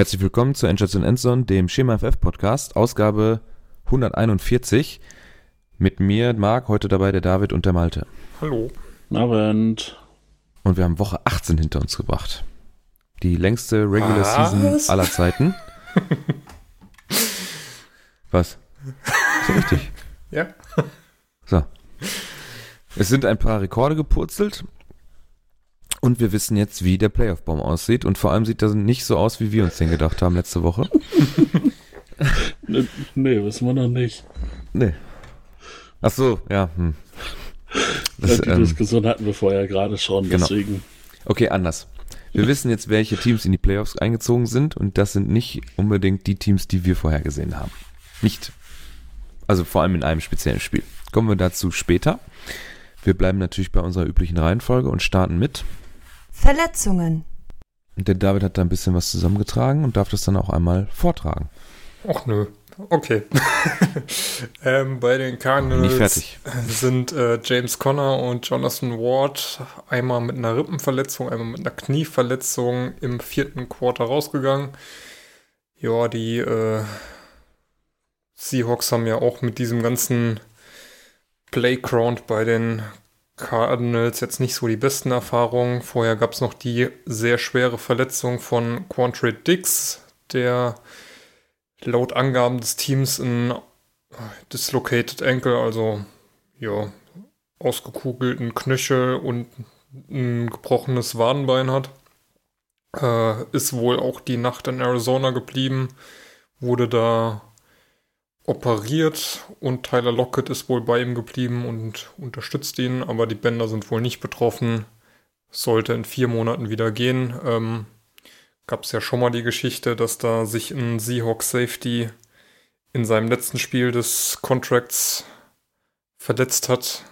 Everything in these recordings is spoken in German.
Herzlich willkommen zu Endstation Endzone, dem Schema FF Podcast, Ausgabe 141. Mit mir, Marc, heute dabei der David und der Malte. Hallo. Abend. Und wir haben Woche 18 hinter uns gebracht. Die längste Regular Was? Season aller Zeiten. Was? So richtig. ja. So. Es sind ein paar Rekorde gepurzelt. Und wir wissen jetzt, wie der Playoff-Baum aussieht. Und vor allem sieht das nicht so aus, wie wir uns den gedacht haben letzte Woche. nee, nee, wissen wir noch nicht. Nee. Ach so, ja. Hm. Das, ja, die ähm, Diskussion hatten wir vorher gerade schon, genau. deswegen. Okay, anders. Wir wissen jetzt, welche Teams in die Playoffs eingezogen sind und das sind nicht unbedingt die Teams, die wir vorher gesehen haben. Nicht. Also vor allem in einem speziellen Spiel. Kommen wir dazu später. Wir bleiben natürlich bei unserer üblichen Reihenfolge und starten mit Verletzungen. Und der David hat da ein bisschen was zusammengetragen und darf das dann auch einmal vortragen. Ach nö. Okay. ähm, bei den Cardinals sind äh, James Conner und Jonathan Ward einmal mit einer Rippenverletzung, einmal mit einer Knieverletzung im vierten Quarter rausgegangen. Ja, die äh, Seahawks haben ja auch mit diesem ganzen Playground bei den Cardinals jetzt nicht so die besten Erfahrungen. Vorher gab es noch die sehr schwere Verletzung von Quantre Dix, der laut Angaben des Teams ein dislocated ankle, also ja, ausgekugelten Knöchel und ein gebrochenes Wadenbein hat. Äh, ist wohl auch die Nacht in Arizona geblieben, wurde da operiert und Tyler Lockett ist wohl bei ihm geblieben und unterstützt ihn, aber die Bänder sind wohl nicht betroffen. Sollte in vier Monaten wieder gehen. Ähm, Gab es ja schon mal die Geschichte, dass da sich ein Seahawk Safety in seinem letzten Spiel des Contracts verletzt hat.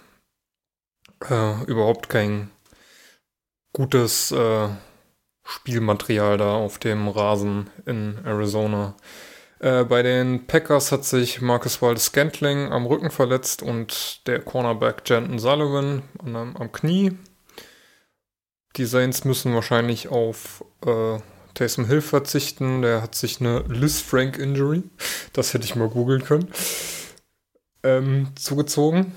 Äh, überhaupt kein gutes äh, Spielmaterial da auf dem Rasen in Arizona. Äh, bei den Packers hat sich Marcus Waldes Scantling am Rücken verletzt und der Cornerback Janton Sullivan am, am Knie. Die Saints müssen wahrscheinlich auf äh, Taysom Hill verzichten. Der hat sich eine Liz Frank Injury, das hätte ich mal googeln können, ähm, zugezogen.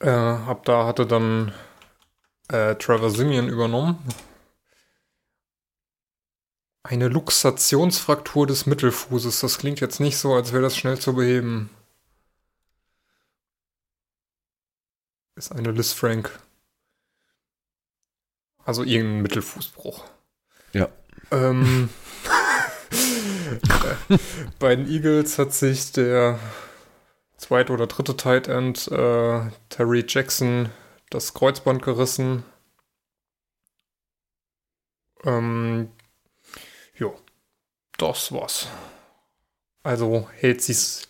Äh, ab da hatte dann äh, Trevor Simeon übernommen. Eine Luxationsfraktur des Mittelfußes. Das klingt jetzt nicht so, als wäre das schnell zu beheben. Ist eine Liz Frank. Also irgendein Mittelfußbruch. Ja. Ähm, bei den Eagles hat sich der zweite oder dritte Tight End äh, Terry Jackson das Kreuzband gerissen. Ähm, das war's. Also hält sich's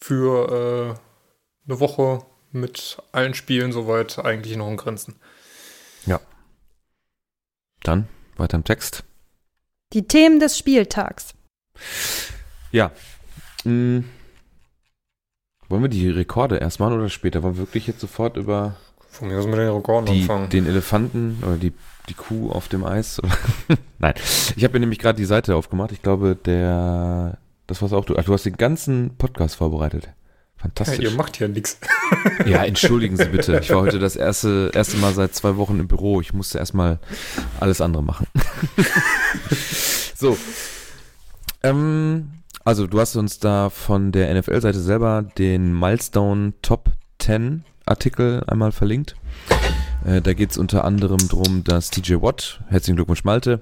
für äh, eine Woche mit allen Spielen soweit eigentlich noch in Grenzen. Ja. Dann weiter im Text. Die Themen des Spieltags. Ja. Hm. Wollen wir die Rekorde erstmal oder später? Wollen wir wirklich jetzt sofort über Von mir aus mit den Rekorden die, anfangen. den Elefanten oder die, die Kuh auf dem Eis? Nein. Ich habe mir nämlich gerade die Seite aufgemacht. Ich glaube, der. Das war's auch du. Ach, du hast den ganzen Podcast vorbereitet. Fantastisch. Ja, ihr macht ja nichts. Ja, entschuldigen Sie bitte. Ich war heute das erste, erste Mal seit zwei Wochen im Büro. Ich musste erstmal alles andere machen. so. Ähm, also, du hast uns da von der NFL-Seite selber den Milestone Top 10 Artikel einmal verlinkt. Äh, da geht es unter anderem darum, dass TJ Watt, herzlichen Glückwunsch Malte,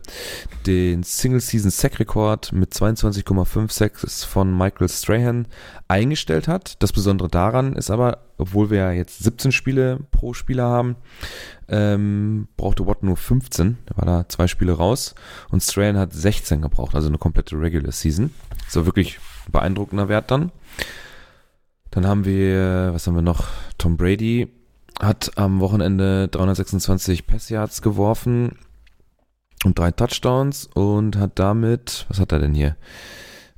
den Single-Season-Sack-Rekord mit 22,5 Sacks von Michael Strahan eingestellt hat. Das Besondere daran ist aber, obwohl wir ja jetzt 17 Spiele pro Spieler haben, ähm, brauchte Watt nur 15. Da war da zwei Spiele raus. Und Strahan hat 16 gebraucht, also eine komplette Regular Season. War wirklich beeindruckender Wert dann. Dann haben wir, was haben wir noch? Tom Brady hat am Wochenende 326 Passyards geworfen und drei Touchdowns und hat damit, was hat er denn hier?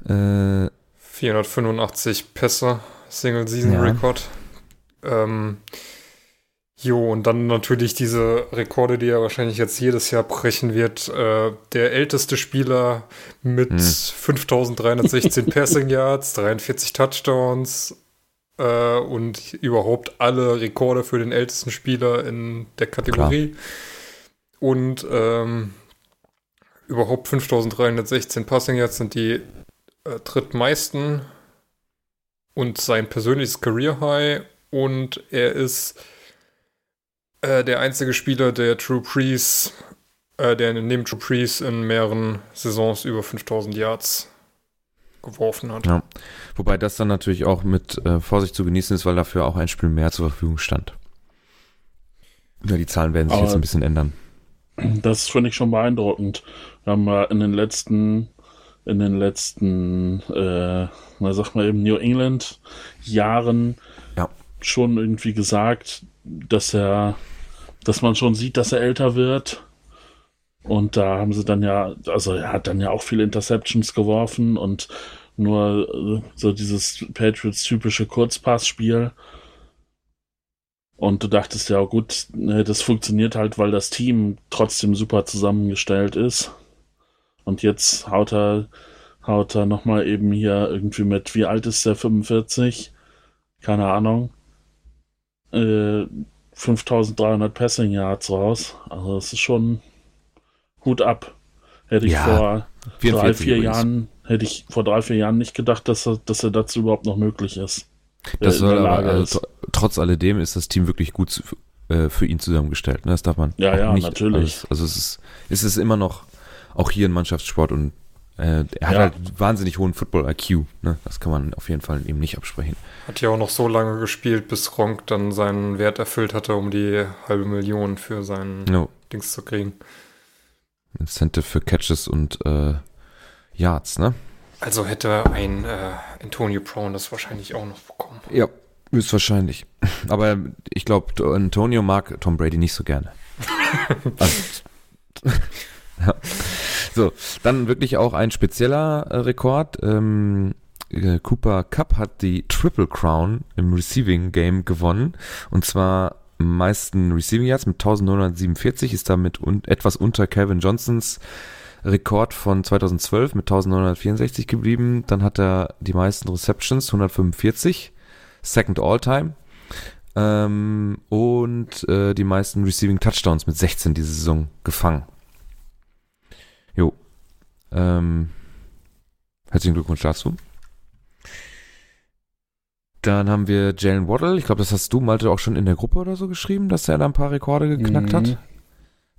Äh, 485 Pässe, Single Season ja. Record. Ähm, Jo, und dann natürlich diese Rekorde, die er wahrscheinlich jetzt jedes Jahr brechen wird. Äh, der älteste Spieler mit hm. 5316 Passing Yards, 43 Touchdowns äh, und überhaupt alle Rekorde für den ältesten Spieler in der Kategorie. Klar. Und ähm, überhaupt 5316 Passing Yards sind die äh, drittmeisten und sein persönliches Career High. Und er ist äh, der einzige Spieler, der True Priest, äh, der neben True Priest in mehreren Saisons über 5000 Yards geworfen hat. Ja. Wobei das dann natürlich auch mit äh, Vorsicht zu genießen ist, weil dafür auch ein Spiel mehr zur Verfügung stand. Ja, die Zahlen werden sich Aber jetzt ein bisschen ändern. Das finde ich schon beeindruckend. Wir haben ja in den letzten, in den letzten, äh, na sag mal eben New England Jahren ja. schon irgendwie gesagt, dass er, dass man schon sieht, dass er älter wird. Und da haben sie dann ja, also er hat dann ja auch viele Interceptions geworfen und nur äh, so dieses Patriots typische Kurzpassspiel. Und du dachtest ja, gut, ne, das funktioniert halt, weil das Team trotzdem super zusammengestellt ist. Und jetzt haut er, haut er nochmal eben hier irgendwie mit, wie alt ist der, 45? Keine Ahnung äh, 5300 Passing Yards raus. Also das ist schon Hut ab. Hätte ich ja, vor drei, vier übrigens. Jahren, hätte ich vor drei, vier Jahren nicht gedacht, dass er, dass er dazu überhaupt noch möglich ist. Das äh, soll aber, also, trotz alledem ist das Team wirklich gut zu, äh, für ihn zusammengestellt. Ne? Das darf man ja, ja, nicht, natürlich. Alles, also es ist, es ist immer noch auch hier ein Mannschaftssport und äh, er hat ja. halt wahnsinnig hohen Football-IQ. Ne? Das kann man auf jeden Fall ihm nicht absprechen. Hat ja auch noch so lange gespielt, bis Ronk dann seinen Wert erfüllt hatte, um die halbe Million für seinen no. Dings zu kriegen. Incentive für Catches und äh, Yards, ne? Also hätte ein äh, Antonio Brown das wahrscheinlich auch noch bekommen. Ja, höchstwahrscheinlich. Aber ich glaube, Antonio mag Tom Brady nicht so gerne. also, ja. So, dann wirklich auch ein spezieller äh, Rekord. Ähm, äh, Cooper Cup hat die Triple Crown im Receiving Game gewonnen. Und zwar meisten Receiving Yards mit 1947, ist damit un etwas unter Calvin Johnsons Rekord von 2012 mit 1964 geblieben. Dann hat er die meisten Receptions, 145, Second All-Time. Ähm, und äh, die meisten Receiving Touchdowns mit 16 diese Saison gefangen. Jo. Ähm, herzlichen Glückwunsch dazu. Dann haben wir Jalen Waddle. Ich glaube, das hast du, Malte, auch schon in der Gruppe oder so geschrieben, dass er da ein paar Rekorde geknackt mhm. hat.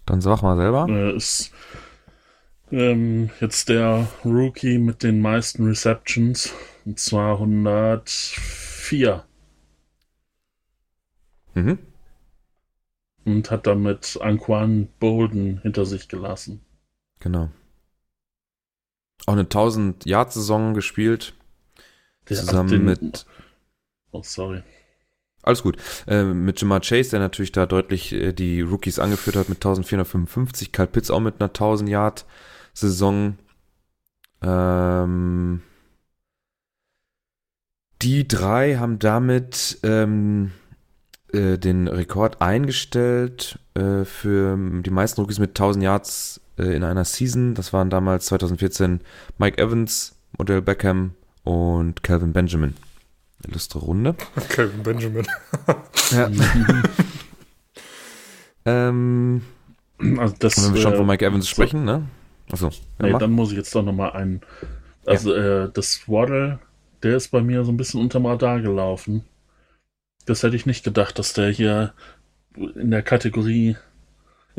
Dann sag mal selber. Äh, ist ähm, jetzt der Rookie mit den meisten Receptions. Und zwar 104. Mhm. Und hat damit Anquan Bolden hinter sich gelassen. Genau. Auch eine 1000-Yard-Saison gespielt. Der zusammen den, mit. Oh, sorry. Alles gut. Äh, mit Jamar Chase, der natürlich da deutlich äh, die Rookies angeführt hat mit 1455. Kyle Pitts auch mit einer 1000-Yard-Saison. Ähm, die drei haben damit ähm, äh, den Rekord eingestellt äh, für die meisten Rookies mit 1000 Yards äh, in einer Season. Das waren damals 2014 Mike Evans, Modell Beckham und Calvin Benjamin. Illustre Runde. Calvin Benjamin. ja. ähm, also das, wenn wir schon von Mike Evans so, sprechen, ne? Achso. Nee, dann muss ich jetzt doch nochmal einen. Also, ja. äh, das Waddle, der ist bei mir so ein bisschen unterm Radar gelaufen. Das hätte ich nicht gedacht, dass der hier in der Kategorie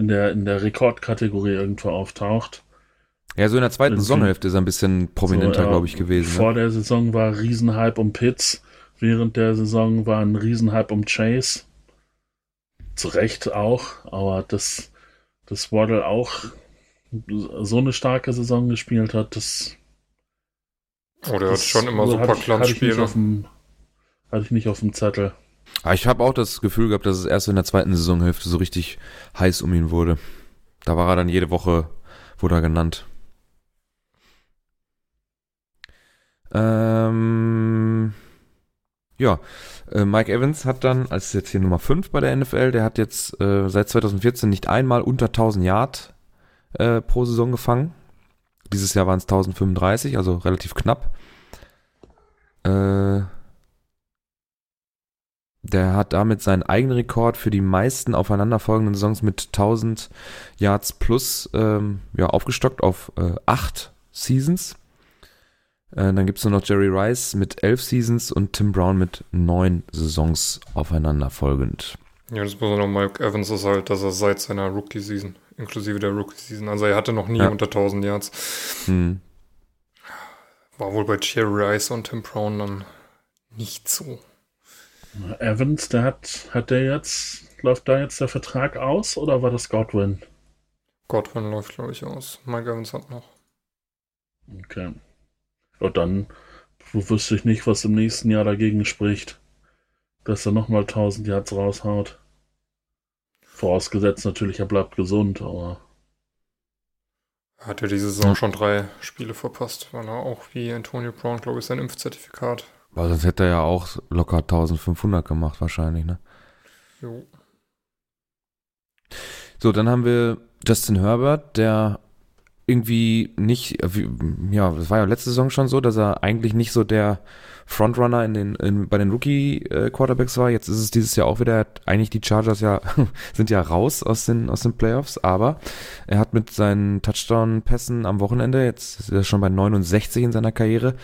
in der, in der Rekordkategorie irgendwo auftaucht. Ja, so in der zweiten Saisonhälfte ist er ein bisschen prominenter, so, glaube ich, gewesen. Vor ne? der Saison war Riesenhype um Pitts, während der Saison war ein Riesenhype um Chase. Zu Recht auch, aber das, das Waddle auch so eine starke Saison gespielt hat, das. Oh, der hat schon immer super Glanzspiele. Hatte ich nicht auf dem Zettel. Aber ich habe auch das Gefühl gehabt, dass es erst in der zweiten Saisonhälfte so richtig heiß um ihn wurde. Da war er dann jede Woche, wurde er genannt. Ähm, ja, äh, Mike Evans hat dann, als jetzt hier Nummer 5 bei der NFL, der hat jetzt äh, seit 2014 nicht einmal unter 1000 Yard äh, pro Saison gefangen. Dieses Jahr waren es 1035, also relativ knapp. Äh, der hat damit seinen eigenen Rekord für die meisten aufeinanderfolgenden Saisons mit 1000 Yards plus ähm, ja, aufgestockt auf äh, 8 Seasons. Äh, dann gibt es nur noch Jerry Rice mit 11 Seasons und Tim Brown mit 9 Saisons aufeinanderfolgend. Ja, das Besondere Mike Evans ist halt, dass er seit seiner Rookie-Season, inklusive der Rookie-Season, also er hatte noch nie Ja. unter 1000 Yards. Hm. War wohl bei Jerry Rice und Tim Brown dann nicht so. Evans, der hat, hat der jetzt, läuft da jetzt der Vertrag aus oder war das Godwin? Godwin läuft, glaube ich, aus. Mike Evans hat noch. Okay. Und dann wüsste ich nicht, was im nächsten Jahr dagegen spricht, dass er nochmal 1000 Yards raushaut. Vorausgesetzt natürlich, er bleibt gesund, aber Er hat ja diese Saison schon drei Spiele verpasst, weil er auch wie Antonio Brown, glaube ich, sein Impfzertifikat. Weil sonst hätte er ja auch locker 1500 gemacht wahrscheinlich, ne? Jo. So, dann haben wir Justin Herbert, der irgendwie nicht, äh, ja, das war ja letzte Saison schon so, dass er eigentlich nicht so der Frontrunner in den, in, bei den Rookie-Quarterbacks war. Jetzt ist es dieses Jahr auch wieder, eigentlich die Chargers ja, sind ja raus aus den, aus den Playoffs, aber er hat mit seinen Touchdown-Pässen am Wochenende, jetzt ist er schon bei 69 in seiner Karriere,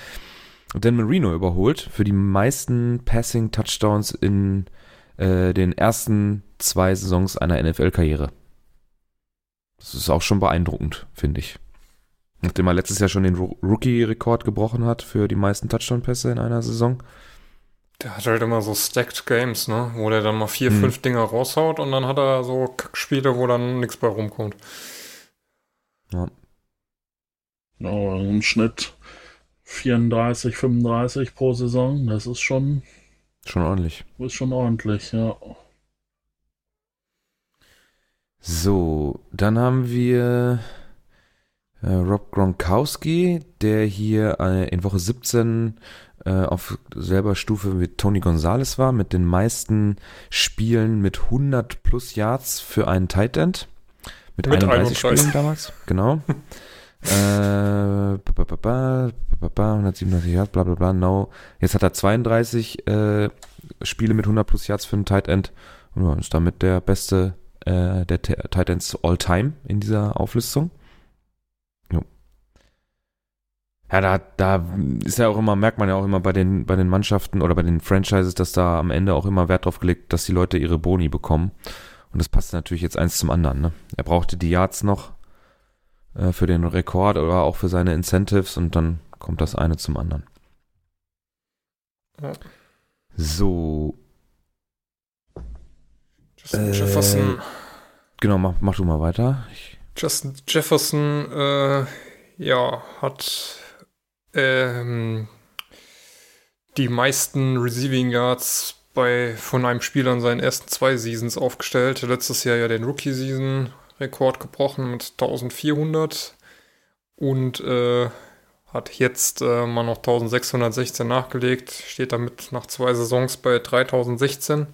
Dan Marino überholt für die meisten Passing-Touchdowns in äh, den ersten zwei Saisons einer NFL-Karriere. Das ist auch schon beeindruckend, finde ich. Nachdem er letztes Jahr schon den Rookie-Rekord gebrochen hat für die meisten Touchdown-Pässe in einer Saison. Der hat halt immer so stacked Games, ne? Wo der dann mal vier, Hm. fünf Dinger raushaut und dann hat er so Kackspiele, wo dann nichts bei rumkommt. ja, im Schnitt 34, 35 pro Saison. Das ist schon, Schon ordentlich. ist schon ordentlich, ja. So, dann haben wir äh, Rob Gronkowski, der hier äh, in Woche 17 äh, auf selber Stufe mit Tony Gonzalez war, mit den meisten Spielen mit 100 plus Yards für einen Tight End. Mit, Mit 31 31. Spielen damals, genau. äh, ba, ba, ba, ba, ba, ba, 137 Yards, bla bla bla, no. Jetzt hat er 32 äh, Spiele mit 100 plus Yards für einen Tight End und ja, ist damit der beste äh, der T- Titans all time in dieser Auflistung. Jo. Ja, da, da ist ja auch immer, merkt man ja auch immer bei den, bei den Mannschaften oder bei den Franchises, dass da am Ende auch immer Wert drauf gelegt, dass die Leute ihre Boni bekommen. Und das passt natürlich jetzt eins zum anderen. Ne? Er brauchte die Yards noch äh, für den Rekord oder auch für seine Incentives und dann kommt das eine zum anderen. Ja. So, Justin Äh, Jefferson. genau, mach, mach du mal weiter. Ich, Justin Jefferson, äh, ja, hat ähm, die meisten Receiving Yards bei, von einem Spieler in seinen ersten zwei Seasons aufgestellt. Letztes Jahr ja den Rookie-Season-Rekord gebrochen mit 1400 und äh, hat jetzt äh, mal noch 1616 nachgelegt, steht damit nach zwei Saisons bei 3016.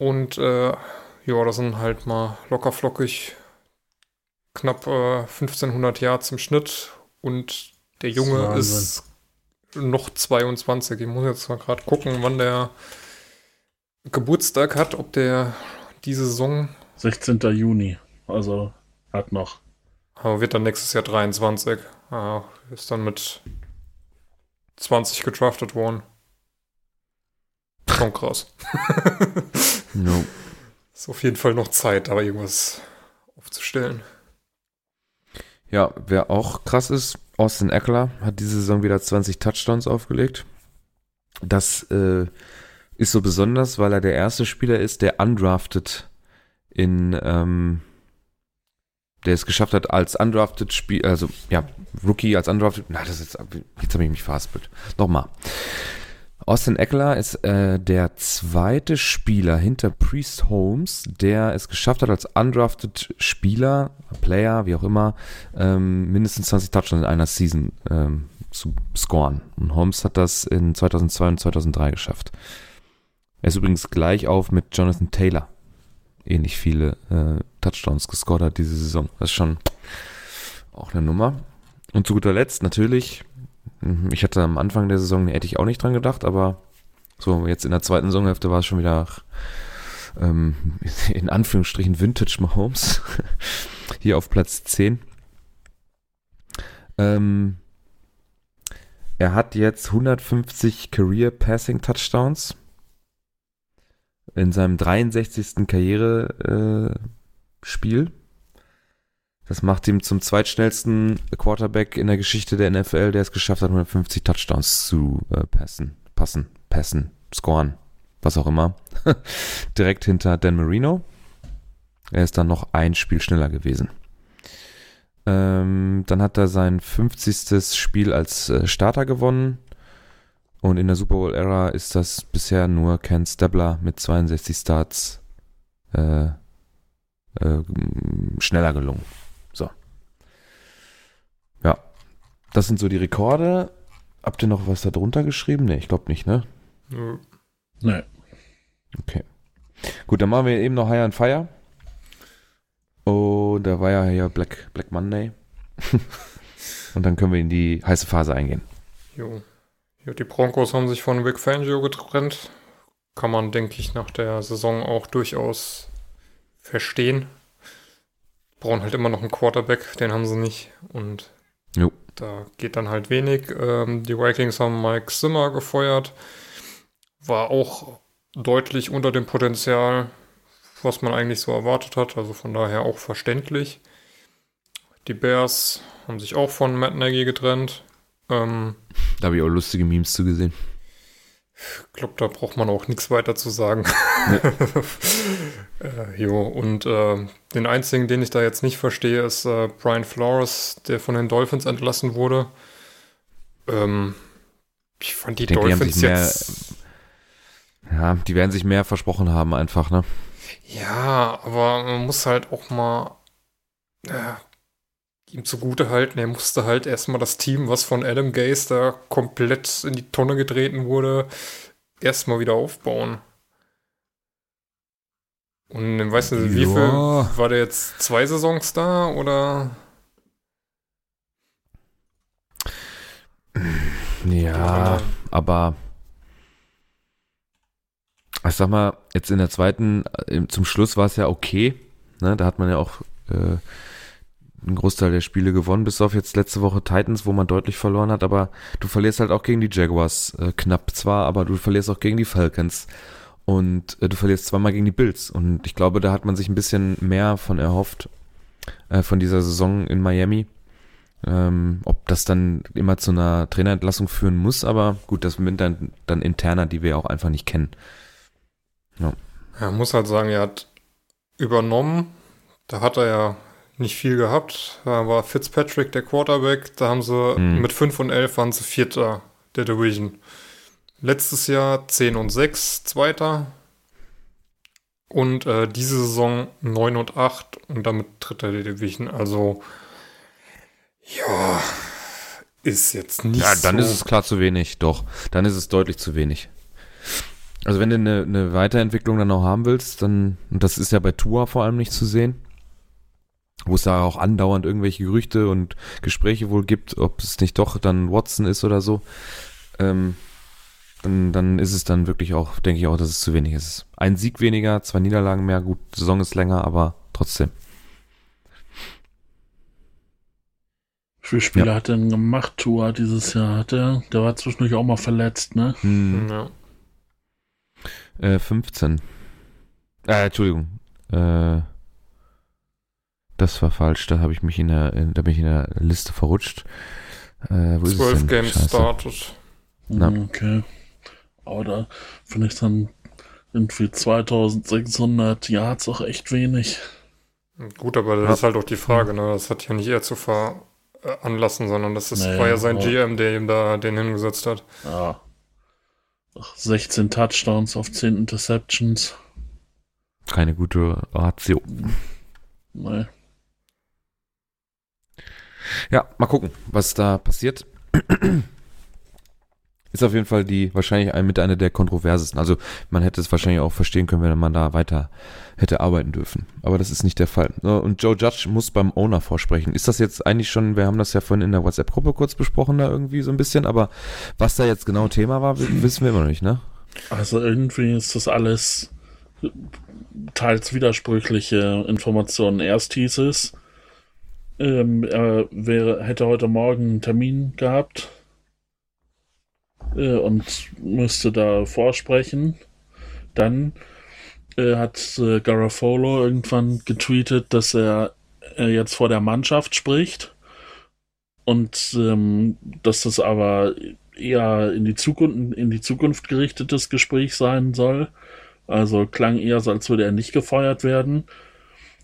Und äh, ja, das sind halt mal locker flockig knapp äh, 1500 Yards im Schnitt und der Junge Wahnsinn. ist noch 22. Ich muss jetzt mal gerade gucken, wann der Geburtstag hat, ob der diese Saison, 16. Juni. Also hat noch. aber wird dann nächstes Jahr 23. Ah, ist dann mit 20 gedraftet worden. Schon krass. no. Ist auf jeden Fall noch Zeit, da irgendwas aufzustellen. Ja, wer auch krass ist, Austin Eckler hat diese Saison wieder 20 Touchdowns aufgelegt. Das äh, ist so besonders, weil er der erste Spieler ist, der undrafted in, ähm, der es geschafft hat, als undrafted Spiel, also ja, Rookie als undrafted, na, das ist jetzt, jetzt habe ich mich verhaspelt. Nochmal. Austin Eckler ist äh, der zweite Spieler hinter Priest Holmes, der es geschafft hat, als undrafted Spieler, Player, wie auch immer, ähm, mindestens 20 Touchdowns in einer Season ähm, zu scoren. Und Holmes hat das in 2002 und 2003 geschafft. Er ist übrigens gleich auf mit Jonathan Taylor. Ähnlich viele äh, Touchdowns gescored hat diese Saison. Das ist schon auch eine Nummer. Und zu guter Letzt natürlich ich hatte am Anfang der Saison, hätte ich auch nicht dran gedacht, aber so jetzt in der zweiten Saisonhälfte war es schon wieder ähm, in Anführungsstrichen Vintage Mahomes. Hier auf Platz 10. Ähm, er hat jetzt 150 Career Passing Touchdowns in seinem 63. Karrierespiel. Äh, das macht ihn zum zweitschnellsten Quarterback in der Geschichte der NFL, der es geschafft hat, 150 Touchdowns zu äh, passen, passen, passen, scoren, was auch immer. Direkt hinter Dan Marino. Er ist dann noch ein Spiel schneller gewesen. Ähm, dann hat er sein 50. Spiel als äh, Starter gewonnen. Und in der Super Bowl-Ära ist das bisher nur Ken Stabler mit 62 Starts äh, äh, schneller gelungen. Das sind so die Rekorde. Habt ihr noch was da drunter geschrieben? Ne, ich glaube nicht, ne? Nee. Okay. Gut, dann machen wir eben noch High on Fire. Und da war ja hier Black, Black Monday. Und dann können wir in die heiße Phase eingehen. Jo. jo. Die Broncos haben sich von Vic Fangio getrennt. Kann man, denke ich, nach der Saison auch durchaus verstehen. Brauchen halt immer noch einen Quarterback, den haben sie nicht. Und jo. Da geht dann halt wenig. Ähm, die Vikings haben Mike Zimmer gefeuert. War auch deutlich unter dem Potenzial, was man eigentlich so erwartet hat. Also von daher auch verständlich. Die Bears haben sich auch von Matt Nagy getrennt. Ähm, da habe ich auch lustige Memes zu gesehen. Ich glaube, da braucht man auch nichts weiter zu sagen. Ja. äh, jo, und äh, den einzigen, den ich da jetzt nicht verstehe, ist äh, Brian Flores, der von den Dolphins entlassen wurde. Ähm, ich fand die denke, Dolphins die jetzt. Mehr, ja, die werden sich mehr versprochen haben, einfach, ne? Ja, aber man muss halt auch mal äh, ihm zugute halten, er musste halt erstmal das Team, was von Adam Gaze da komplett in die Tonne getreten wurde, erstmal wieder aufbauen. Und weißt du, wie viel war der jetzt zwei Saisons da oder? Ja, aber ich sag mal, jetzt in der zweiten, äh, zum Schluss war es ja okay. Ne? Da hat man ja auch äh, einen Großteil der Spiele gewonnen, bis auf jetzt letzte Woche Titans, wo man deutlich verloren hat, aber du verlierst halt auch gegen die Jaguars, äh, knapp zwar, aber du verlierst auch gegen die Falcons und äh, du verlierst zweimal gegen die Bills und ich glaube, da hat man sich ein bisschen mehr von erhofft, äh, von dieser Saison in Miami. Ähm, ob das dann immer zu einer Trainerentlassung führen muss, aber gut, das sind dann, dann interner, die wir auch einfach nicht kennen. Ja. Er muss halt sagen, er hat übernommen. Da hat er ja nicht viel gehabt. Da war Fitzpatrick der Quarterback. Da haben sie mhm. mit 5 und 11 waren sie Vierter der Division. Letztes Jahr 10 und 6, Zweiter. Und äh, diese Saison 9 und 8 und damit Dritter der Division. Also, ja, ist jetzt nicht Ja, dann so ist es klar zu wenig, doch. Dann ist es deutlich zu wenig. Also wenn du eine, eine Weiterentwicklung dann auch haben willst, dann, und das ist ja bei Tour vor allem nicht zu sehen, wo es da auch andauernd irgendwelche Gerüchte und Gespräche wohl gibt, ob es nicht doch dann Watson ist oder so, ähm, dann, dann ist es dann wirklich auch, denke ich auch, dass es zu wenig ist. Ein Sieg weniger, zwei Niederlagen mehr, gut, Saison ist länger, aber trotzdem. Wie viele Spiele ja. hat er denn gemacht, Tua, dieses Jahr? Hat er, der war zwischendurch auch mal verletzt, ne? Hm. Ja. Äh, 15. Äh, Entschuldigung. Äh, das war falsch, da habe ich mich in der, da bin ich in der Liste verrutscht. Äh, wo 12 Games Scheiße. started. Na. Okay. Aber da finde ich dann irgendwie 2600 Yards auch echt wenig. Gut, aber das ja. ist halt auch die Frage, ne? Das hat ja nicht er zu veranlassen, sondern das ist, naja, war ja sein GM, der ihm da den hingesetzt hat. Ja. 16 Touchdowns auf 10 Interceptions. Keine gute Ratio. Nee. Ja, mal gucken, was da passiert. Ist auf jeden Fall die wahrscheinlich ein, mit einer der kontroversesten. Also man hätte es wahrscheinlich auch verstehen können, wenn man da weiter hätte arbeiten dürfen. Aber das ist nicht der Fall. Und Joe Judge muss beim Owner vorsprechen. Ist das jetzt eigentlich schon, wir haben das ja vorhin in der WhatsApp-Gruppe kurz besprochen, da irgendwie so ein bisschen, aber was da jetzt genau Thema war, wissen wir immer noch nicht, ne? Also irgendwie ist das alles teils widersprüchliche Informationen. Erst hieß es, ähm, er wäre, hätte heute Morgen einen Termin gehabt äh, und müsste da vorsprechen. Dann äh, hat äh, Garofolo irgendwann getweetet, dass er jetzt vor der Mannschaft spricht und ähm, dass das aber eher in die Zukunft in die Zukunft gerichtetes Gespräch sein soll. Also klang eher so, als würde er nicht gefeuert werden.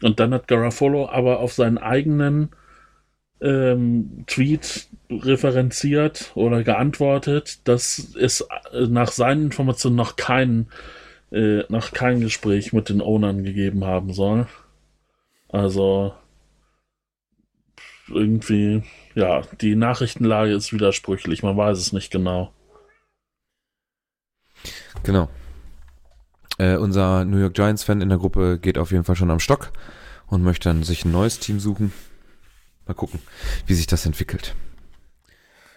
Und dann hat Garofolo aber auf seinen eigenen ähm, Tweet referenziert oder geantwortet, dass es nach seinen Informationen noch kein, äh, noch kein Gespräch mit den Ownern gegeben haben soll. Also irgendwie, ja, die Nachrichtenlage ist widersprüchlich, man weiß es nicht genau. Genau. Äh, unser New York Giants-Fan in der Gruppe geht auf jeden Fall schon am Stock und möchte dann sich ein neues Team suchen. Mal gucken, wie sich das entwickelt.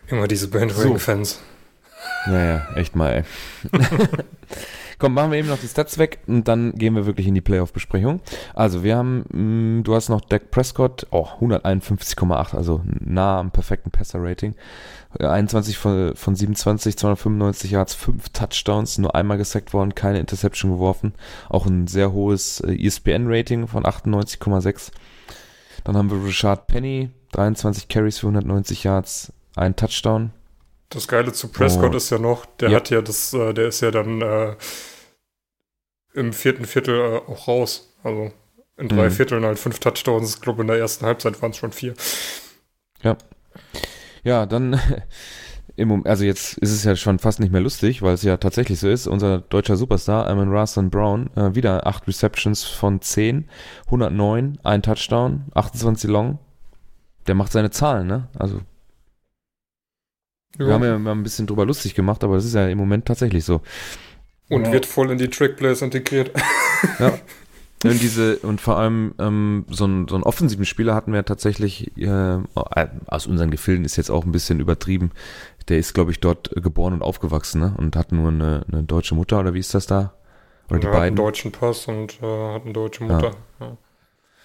Immer diese Bandwagon-Fans. So. Ja, ja, echt mal, ey. Komm, machen wir eben noch die Stats weg und dann gehen wir wirklich in die Playoff-Besprechung. Also, wir haben, mh, mm, du hast noch Dak Prescott, oh, 151,8, also nah am perfekten Passer-Rating. 21 von, von 27, 295 Yards, 5 Touchdowns, nur einmal gesackt worden, keine Interception geworfen. Auch ein sehr hohes äh, ESPN-Rating von 98,6. Dann haben wir Richard Penny, 23 Carries für 190 Yards, ein Touchdown. Das Geile zu Prescott oh. ist ja noch, der ja. hat ja das, äh, der ist ja dann äh, im vierten Viertel äh, auch raus. Also in drei mhm. Vierteln halt fünf Touchdowns. Ich glaube, in der ersten Halbzeit waren es schon vier. Ja. Ja, dann im also jetzt ist es ja schon fast nicht mehr lustig, weil es ja tatsächlich so ist. Unser deutscher Superstar, Amon Rastan Brown, äh, wieder acht Receptions von 10, 109, ein Touchdown, 28 Long. Der macht seine Zahlen, ne? Also ja. Wir haben ja mal ein bisschen drüber lustig gemacht, aber das ist ja im Moment tatsächlich so. Und ja. wird voll in die Trackplays integriert. Ja. Und diese, und vor allem ähm, so, einen, so einen offensiven Spieler hatten wir tatsächlich, äh, aus unseren Gefilden ist jetzt auch ein bisschen übertrieben. Der ist, glaube ich, dort geboren und aufgewachsen, ne? Und hat nur eine, eine deutsche Mutter, oder wie ist das da? Oder die beiden? Hat einen deutschen Pass und äh, hat eine deutsche Mutter. Ja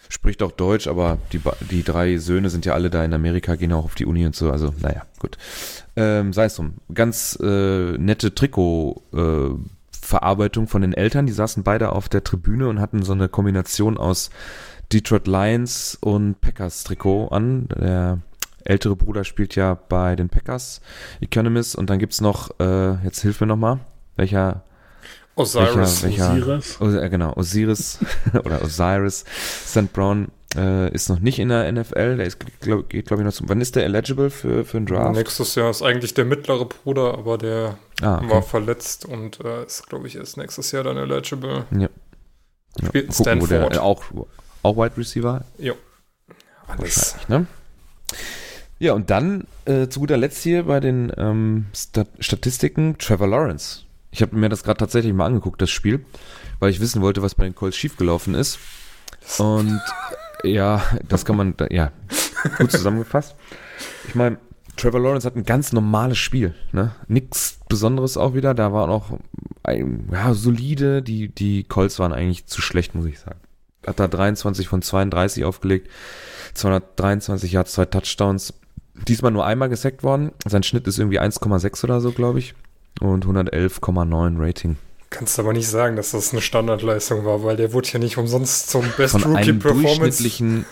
spricht auch Deutsch, aber die, die drei Söhne sind ja alle da in Amerika, gehen auch auf die Uni und so. Also, naja, gut. Ähm, sei es drum. Ganz äh, nette Trikot-Verarbeitung äh, von den Eltern. Die saßen beide auf der Tribüne und hatten so eine Kombination aus Detroit Lions und Packers Trikot an. Der ältere Bruder spielt ja bei den Packers Economist und dann gibt es noch, äh, jetzt hilf mir nochmal, welcher Osiris. Welcher, welcher, Osiris. Os, äh, genau, Osiris oder Osiris St. Brown äh, ist noch nicht in der NFL. Der ist, glaub, geht, glaube ich, noch zum. Wann ist der eligible für, für einen Draft? Nächstes Jahr ist eigentlich der mittlere Bruder, aber der ah, okay. war verletzt und äh, ist, glaube ich, erst nächstes Jahr dann eligible. Ja. Spielt ja. Stanford. Gucken, der, auch, auch Wide Receiver? Ja. Alles. Ne? Ja, und dann äh, zu guter Letzt hier bei den ähm, Stat Statistiken Trevor Lawrence. Ich habe mir das gerade tatsächlich mal angeguckt, das Spiel, weil ich wissen wollte, was bei den Colts schiefgelaufen ist. Und ja, das kann man, ja, gut zusammengefasst. Ich meine, Trevor Lawrence hat ein ganz normales Spiel, ne? Nichts Besonderes auch wieder. Da war auch ja, solide. Die, die Colts waren eigentlich zu schlecht, muss ich sagen. Hat da 23 von 32 aufgelegt, 223 Yards, zwei Touchdowns. Diesmal nur einmal gesackt worden. Sein Schnitt ist irgendwie 1,6 oder so, glaube ich und 111,9 Rating. Kannst aber nicht sagen, dass das eine Standardleistung war, weil der wurde ja nicht umsonst zum Best von Rookie einem Performance. Durchschnittlichen,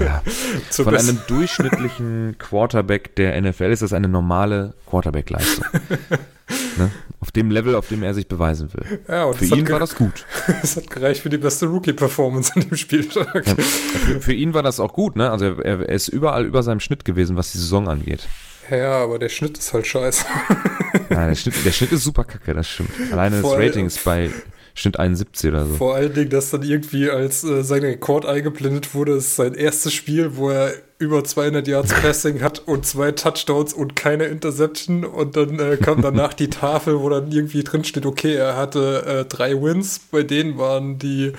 ja, von Best einem durchschnittlichen Quarterback der NFL ist das eine normale Quarterback-Leistung. ne? Auf dem Level, auf dem er sich beweisen will. Ja, für ihn war das gut. Es hat gereicht für die beste Rookie-Performance in dem Spieltag. Ja, für, für, ihn war das auch gut, ne? Also er, er ist überall über seinem Schnitt gewesen, was die Saison angeht. Ja, aber der Schnitt ist halt scheiße. Ja, der, Schnitt, der Schnitt ist super kacke, das stimmt. Alleine das Voll. Rating ist bei Schnitt 71 oder so. Vor allen Dingen, dass dann irgendwie als äh, sein Rekord eingeblendet wurde, ist sein erstes Spiel, wo er über 200 Yards Passing hat und zwei Touchdowns und keine Interception. Und dann äh, kam danach die Tafel, wo dann irgendwie drin steht, okay, er hatte äh, drei Wins. Bei denen waren die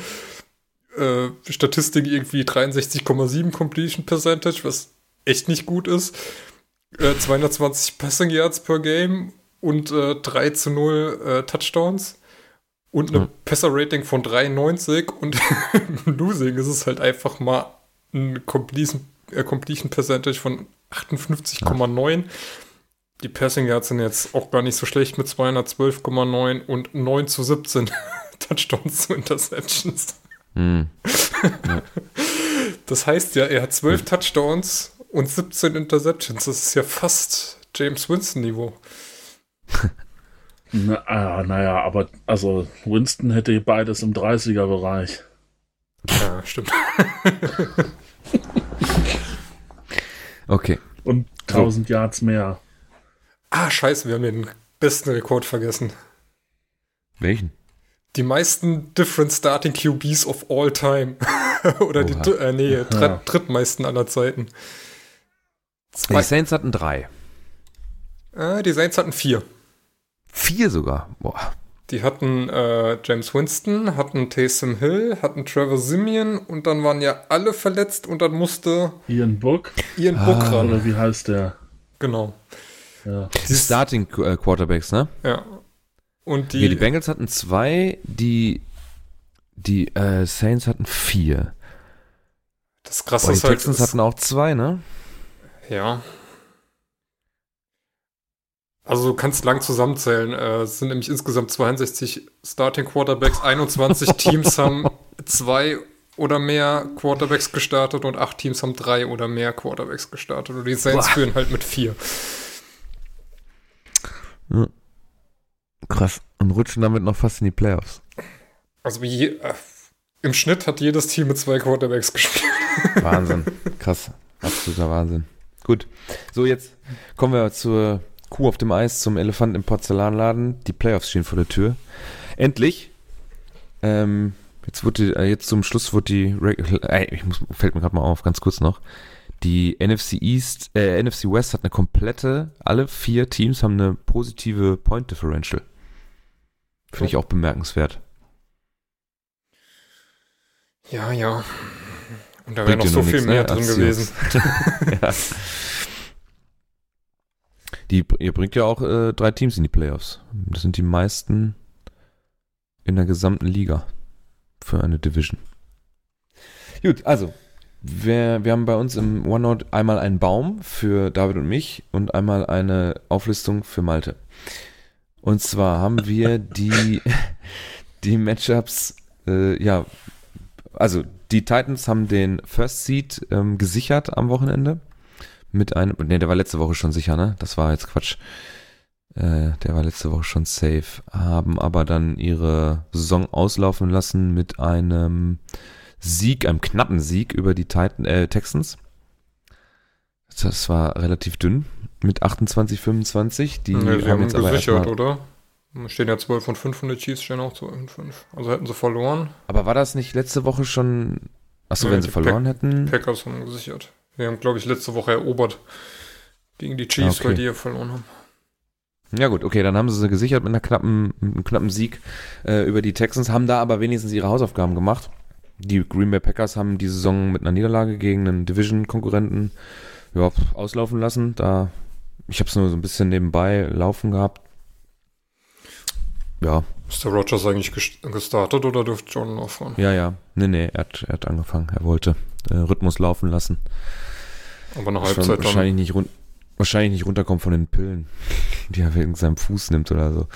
äh, Statistiken irgendwie 63,7 Completion Percentage, was echt nicht gut ist. Äh, 220 Passing Yards per Game und äh, 3 zu 0 äh, Touchdowns und eine Ja. Passer-Rating von 93 und Losing ist es halt einfach mal ein Completion, äh, Completion Percentage von 58,9. Die Passing Yards sind jetzt auch gar nicht so schlecht mit 212,9 und 9 zu 17 Touchdowns zu Interceptions. Hm. Das heißt ja, er hat 12 Touchdowns und 17 Interceptions. Das ist ja fast James Winston-Niveau. Na, ah, naja, aber also Winston hätte beides im 30er-Bereich. Ja, stimmt. Okay. Und 1000 Yards mehr. Ah, scheiße, wir haben den besten Rekord vergessen. Welchen? Die meisten Different Starting QBs of all time. Oder die Oha. dr- äh, nee, dritt, drittmeisten aller Zeiten. Die Zwei, Saints hatten drei. äh, die Saints hatten vier. Vier sogar. Boah. Die hatten äh, James Winston, hatten Taysom Hill, hatten Trevor Simeon und dann waren ja alle verletzt und dann musste Ian Book, Ian Ah. Book ran. oder wie heißt der? Genau. Ja. Die Starting äh, Quarterbacks, ne? Ja. Und Die, die, die Bengals hatten zwei, die, die äh, Saints hatten vier. das krasse Boah, die ist halt, Texans hatten auch zwei, ne? Ja. Also du kannst lang zusammenzählen. Äh, es sind nämlich insgesamt 62 Starting Quarterbacks, 21 Teams haben zwei oder mehr Quarterbacks gestartet und acht Teams haben drei oder mehr Quarterbacks gestartet. Und die Saints Boah. führen halt mit vier. Krass. Und rutschen damit noch fast in die Playoffs. Also je, äh, im Schnitt hat jedes Team mit zwei Quarterbacks gespielt. Wahnsinn. Krass. Absoluter Wahnsinn. Gut. So, jetzt kommen wir zur Kuh auf dem Eis, zum Elefant im Porzellanladen. Die Playoffs stehen vor der Tür. Endlich. Ähm, jetzt wurde, äh, jetzt zum Schluss wurde die, Reg- äh, ich muss, fällt mir gerade mal auf, ganz kurz noch. Die NFC East, äh, NFC West hat eine komplette, alle vier Teams haben eine positive Point Differential. Finde ich auch bemerkenswert. Ja, ja. Und da wäre noch so nur viel nix, mehr ne, drin als gewesen. ja. Die, ihr bringt ja auch äh, drei Teams in die Playoffs. Das sind die meisten in der gesamten Liga für eine Division. Gut, also, wir, wir haben bei uns im OneNote einmal einen Baum für David und mich und einmal eine Auflistung für Malte. Und zwar haben wir die, die Matchups, äh, ja, also die Titans haben den First Seed ähm, gesichert am Wochenende. Mit einem, ne, der war letzte Woche schon sicher, ne? Das war jetzt Quatsch. Äh, der war letzte Woche schon safe. Haben aber dann ihre Saison auslaufen lassen mit einem Sieg, einem knappen Sieg über die Titan, äh, Texans. Das war relativ dünn mit 28, 25. Die Nee, haben haben jetzt aber gesichert, erstmal, oder? Stehen ja 12 und 5 und die Chiefs stehen auch 12 und 5. Also hätten sie verloren. Aber war das nicht letzte Woche schon? Achso, Nee, wenn sie verloren hätten. Packers haben gesichert. Wir haben, glaube ich, letzte Woche erobert gegen die Chiefs, Okay. weil die ja verloren haben. Ja gut, okay, dann haben sie sie gesichert mit einer knappen, mit einem knappen Sieg äh, über die Texans, haben da aber wenigstens ihre Hausaufgaben gemacht. Die Green Bay Packers haben die Saison mit einer Niederlage gegen einen Division-Konkurrenten ja, auslaufen lassen. Da, ich habe es nur so ein bisschen nebenbei laufen gehabt. Ja, Ist der Rogers eigentlich gest- gestartet oder dürfte John noch fahren? ja, ja. Nee, nee, er hat, er hat angefangen. Er wollte äh, Rhythmus laufen lassen. Aber Schon Halbzeit dann. wahrscheinlich nicht run wahrscheinlich nicht runterkommen von den Pillen, die er wegen seinem Fuß nimmt oder so.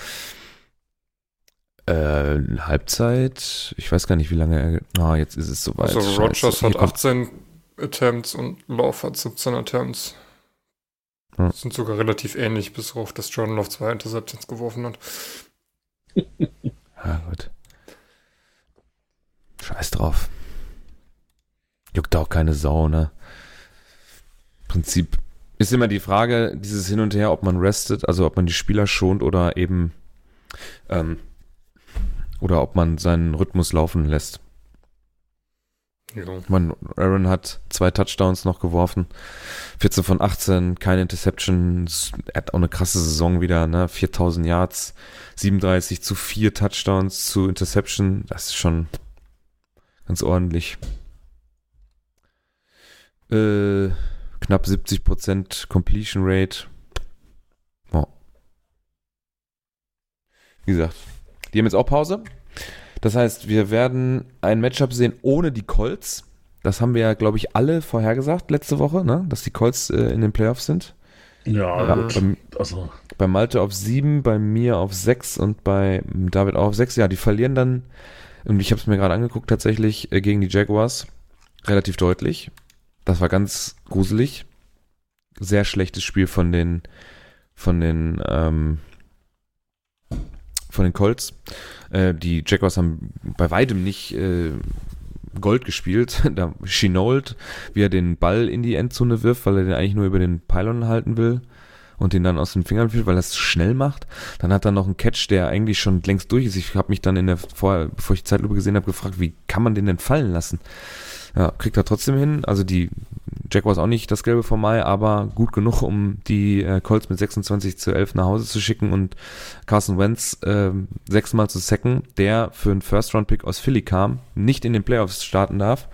Äh, Halbzeit, ich weiß gar nicht, wie lange er. Ah, jetzt ist es soweit. Also. Rogers hat kommt- 18 Attempts und Love hat 17 Attempts. Das sind sogar relativ ähnlich, bis auf dass Jordan Love zwei Interceptions geworfen hat. Ja, gut. Scheiß drauf. Juckt auch keine Sau, ne? Prinzip Ist immer die Frage, dieses Hin und Her, ob man restet, also ob man die Spieler schont oder eben ähm, oder ob man seinen Rhythmus laufen lässt. Ja. Meine, Aaron hat zwei Touchdowns noch geworfen. 14 von 18, keine Interceptions. Er hat auch eine krasse Saison wieder, ne? 4000 Yards, 37 zu 4 Touchdowns zu Interception. Das ist schon ganz ordentlich. Äh, knapp 70% Completion Rate. Oh. Wie gesagt, die haben jetzt auch Pause. Das heißt, wir werden ein Matchup sehen ohne die Colts. Das haben wir ja, glaube ich, alle vorhergesagt letzte Woche, ne? dass die Colts äh, in den Playoffs sind. Ja, Ja, beim, Also, bei Malte auf sieben, bei mir auf sechs und bei David auch auf sechs. Ja, die verlieren dann, und ich habe es mir gerade angeguckt, tatsächlich äh, gegen die Jaguars relativ deutlich. Das war ganz gruselig. Sehr schlechtes Spiel von den, von den, ähm, von den Colts. Äh, die Jaguars haben bei weitem nicht äh, Gold gespielt. Da Chinold, wie er den Ball in die Endzone wirft, weil er den eigentlich nur über den Pylon halten will und den dann aus den Fingern führt, weil er es schnell macht. Dann hat er noch einen Catch, der eigentlich schon längst durch ist. Ich habe mich dann in der vorher, bevor ich die Zeitlupe gesehen habe, gefragt, wie kann man den denn fallen lassen? Ja, kriegt er trotzdem hin. Also die Jaguars auch nicht das Gelbe vom Mai, aber gut genug, um die äh, Colts mit 26 zu 11 nach Hause zu schicken und Carson Wentz äh, sechsmal zu sacken, der für einen First-Round-Pick aus Philly kam, nicht in den Playoffs starten darf.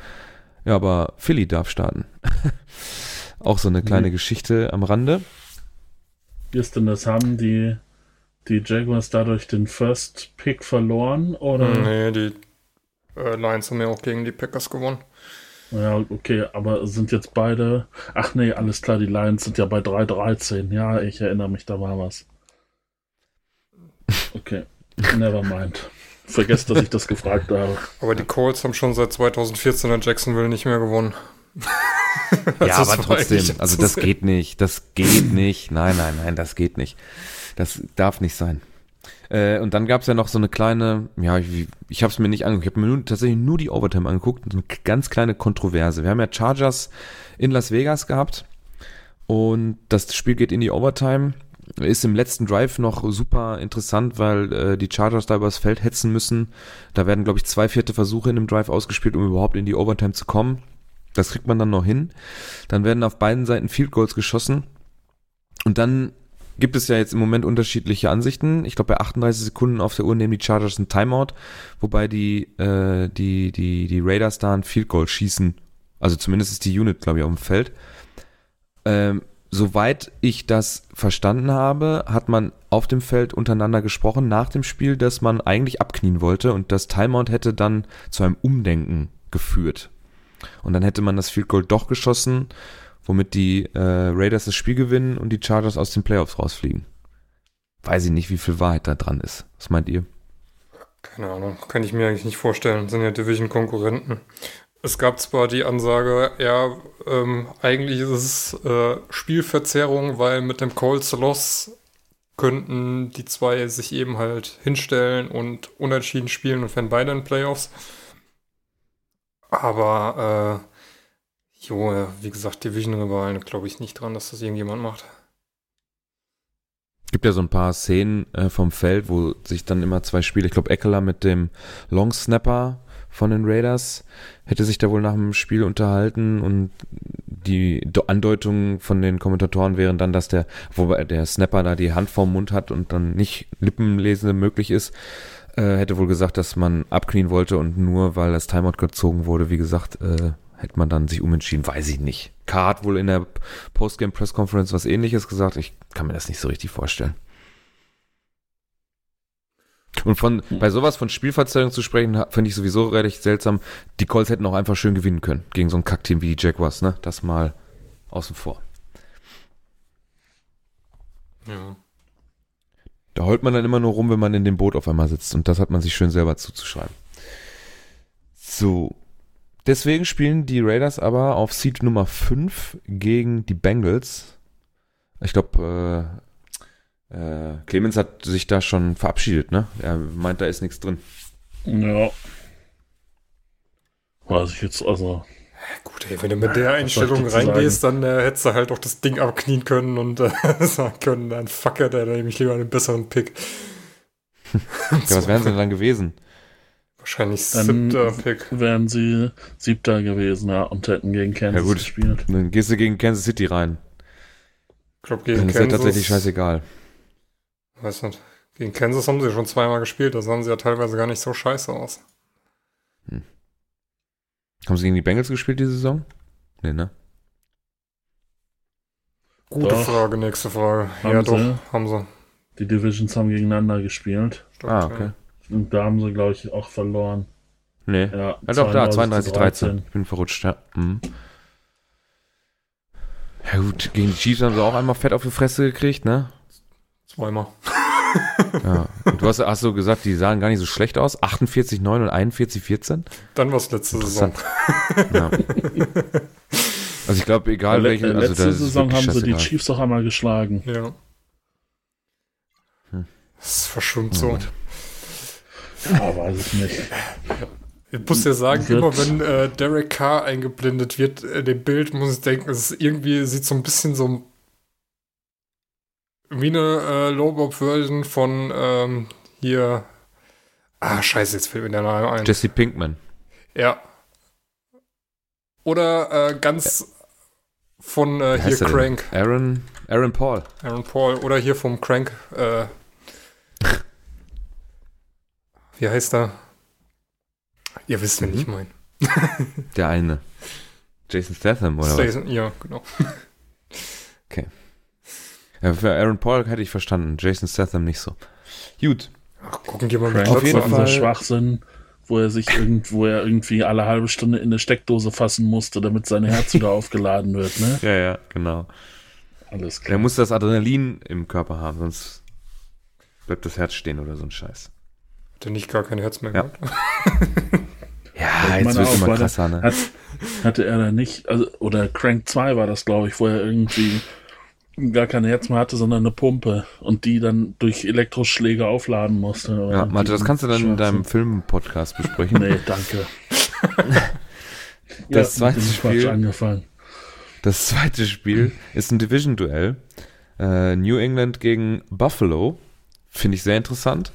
Ja, aber Philly darf starten. auch so eine kleine Mhm. Geschichte am Rande. wie ist denn das? Haben die, die Jaguars dadurch den First Pick verloren? Oder? Nee, die äh, Lions haben ja auch gegen die Packers gewonnen. Ja, okay, aber sind jetzt beide. Ach nee, alles klar, die Lions sind ja bei 3-13. Ja, ich erinnere mich, da war was. Okay, never mind. Vergesst, dass ich das gefragt habe. Aber die Colts haben schon seit 2014 in Jacksonville nicht mehr gewonnen. Ja, aber trotzdem, also das geht nicht, das geht nicht. Nein, nein, nein, das geht nicht. Das darf nicht sein. Äh, und dann gab es ja noch so eine kleine, ja, ich, ich habe es mir nicht angeguckt, ich habe mir nur, tatsächlich nur die Overtime angeguckt, eine ganz kleine Kontroverse. Wir haben ja Chargers in Las Vegas gehabt und das Spiel geht in die Overtime. Ist im letzten Drive noch super interessant, weil äh, die Chargers da übers Feld hetzen müssen. Da werden, glaube ich, zwei vierte Versuche in dem Drive ausgespielt, um überhaupt in die Overtime zu kommen. Das kriegt man dann noch hin. Dann werden auf beiden Seiten Field Goals geschossen. Und dann gibt es ja jetzt im Moment unterschiedliche Ansichten. Ich glaube, bei 38 Sekunden auf der Uhr nehmen die Chargers ein Timeout, wobei die, äh, die, die, die Raiders da ein Field Goal schießen. Also zumindest ist die Unit, glaube ich, auf dem Feld. Ähm, soweit ich das verstanden habe, hat man auf dem Feld untereinander gesprochen nach dem Spiel, dass man eigentlich abknien wollte und das Timeout hätte dann zu einem Umdenken geführt. Und dann hätte man das Field Goal doch geschossen, womit die äh, Raiders das Spiel gewinnen und die Chargers aus den Playoffs rausfliegen. Weiß ich nicht, wie viel Wahrheit da dran ist. Was meint ihr? Keine Ahnung, kann ich mir eigentlich nicht vorstellen. Sind ja Division-Konkurrenten. Es gab zwar die Ansage, ja, ähm, eigentlich ist es äh, Spielverzerrung, weil mit dem Colts Loss könnten die zwei sich eben halt hinstellen und unentschieden spielen und wären beide in Playoffs. Aber, äh, jo, wie gesagt, Division-Rivalen glaube ich nicht dran, dass das irgendjemand macht. Gibt ja so ein paar Szenen äh, vom Feld, wo sich dann immer zwei Spiele, ich glaube Eckler mit dem Long Snapper von den Raiders hätte sich da wohl nach dem Spiel unterhalten und die Do- Andeutung von den Kommentatoren wären dann, dass der, wobei der Snapper da die Hand vorm Mund hat und dann nicht Lippenlesen möglich ist, äh, hätte wohl gesagt, dass man abknien wollte und nur weil das Timeout gezogen wurde, wie gesagt, äh, hätte man dann sich umentschieden, weiß ich nicht. K hat wohl in der Postgame Press Conference was ähnliches gesagt, ich kann mir das nicht so richtig vorstellen. Und von bei sowas von Spielverzerrung zu sprechen, finde ich sowieso recht seltsam. Die Colts hätten auch einfach schön gewinnen können gegen so ein Kackteam wie die Jaguars, ne? Das mal außen vor. Ja. Da heult man dann immer nur rum, wenn man in dem Boot auf einmal sitzt. Und das hat man sich schön selber zuzuschreiben. So. Deswegen spielen die Raiders aber auf Seed Nummer 5 gegen die Bengals. Ich glaube, äh, äh, Clemens hat sich da schon verabschiedet, ne? Er meint, da ist nichts drin. Ja. Weiß ich jetzt, also. Gut, ey, wenn du mit der Einstellung reingehst, dann äh, hättest du halt auch das Ding abknien können und äh, sagen können, dann fuck it, da nehme ich lieber einen besseren Pick. Ja, was wären sie denn dann gewesen? Wahrscheinlich Dann siebter Pick. wären sie siebter gewesen, ja, und hätten gegen Kansas Ja, gut. gespielt. Dann gehst du gegen Kansas City rein. Ich glaube, Dann gegen ist ja Kansas. tatsächlich scheißegal. Weiß nicht. Gegen Kansas haben sie schon zweimal gespielt, da sahen sie ja teilweise gar nicht so scheiße aus. Haben sie gegen die Bengals gespielt diese Saison? Nee, ne? Gute Doch. Frage, nächste Frage. Haben ja, doch, sie. haben sie. Die Divisions haben gegeneinander gespielt. Stimmt, Ah, ja. Und da haben sie, glaube ich, auch verloren. Nee. Ja, Ja, doch, da, 32 32, zu 13. Ich bin verrutscht, ja. Mhm. Ja gut, gegen die Chiefs haben sie auch einmal fett auf die Fresse gekriegt, ne? Zweimal. Ja. Und du hast, hast du gesagt, die sahen gar nicht so schlecht aus. 48-9 und 41-14? Dann war es letzte Saison. Ja. Also ich glaube, egal Le welche, also letzte es Saison haben sie die. Chiefs auch einmal geschlagen. Ja. Hm. Das verschwimmt Na so. gut. Ja, weiß ich nicht. Ich muss dir sagen, Wird- immer wenn äh, Derek Carr eingeblendet wird in dem Bild, muss ich denken, es ist irgendwie sieht so ein bisschen so wie eine äh, Low-Bob-Version von ähm, hier. Ah, scheiße, jetzt fällt mir der Name ein. Jesse Pinkman. Ja. Oder äh, ganz von äh, hier er? Crank, Aaron, Aaron Paul. Aaron Paul. Oder hier vom Crank. Äh, wie heißt er? Ihr wisst, wen Mhm. ich meine. Der eine. Jason Statham oder was? Statham, Ja, genau. Ja, für Aaron Paul hätte ich verstanden. Jason Statham nicht so. Gut. Ach, gucken die mal mit Auf jeden war Glatze unser Fall- Schwachsinn, wo er sich irgendwo er irgendwie alle halbe Stunde in eine Steckdose fassen musste, damit sein Herz wieder aufgeladen wird, ne? Ja, ja, genau. Alles Er klar. muss das Adrenalin im Körper haben, sonst bleibt das Herz stehen oder so ein Scheiß. Hat er nicht gar kein Herz mehr Ja. gehabt? Ja, Ich jetzt wird auch, immer krasser, ne? Hat, hatte er da nicht, also, oder Crank 2 war das, glaube ich, wo er irgendwie gar kein Herz mehr hatte, sondern eine Pumpe und die dann durch Elektroschläge aufladen musste. Ja, Malte, das kannst du dann in deinem. Film-Podcast besprechen. Nee, danke. Das ja, zweite Spiel- angefangen. Das zweite Spiel ist ein Division-Duell. Äh, New England gegen Buffalo. Finde ich sehr interessant.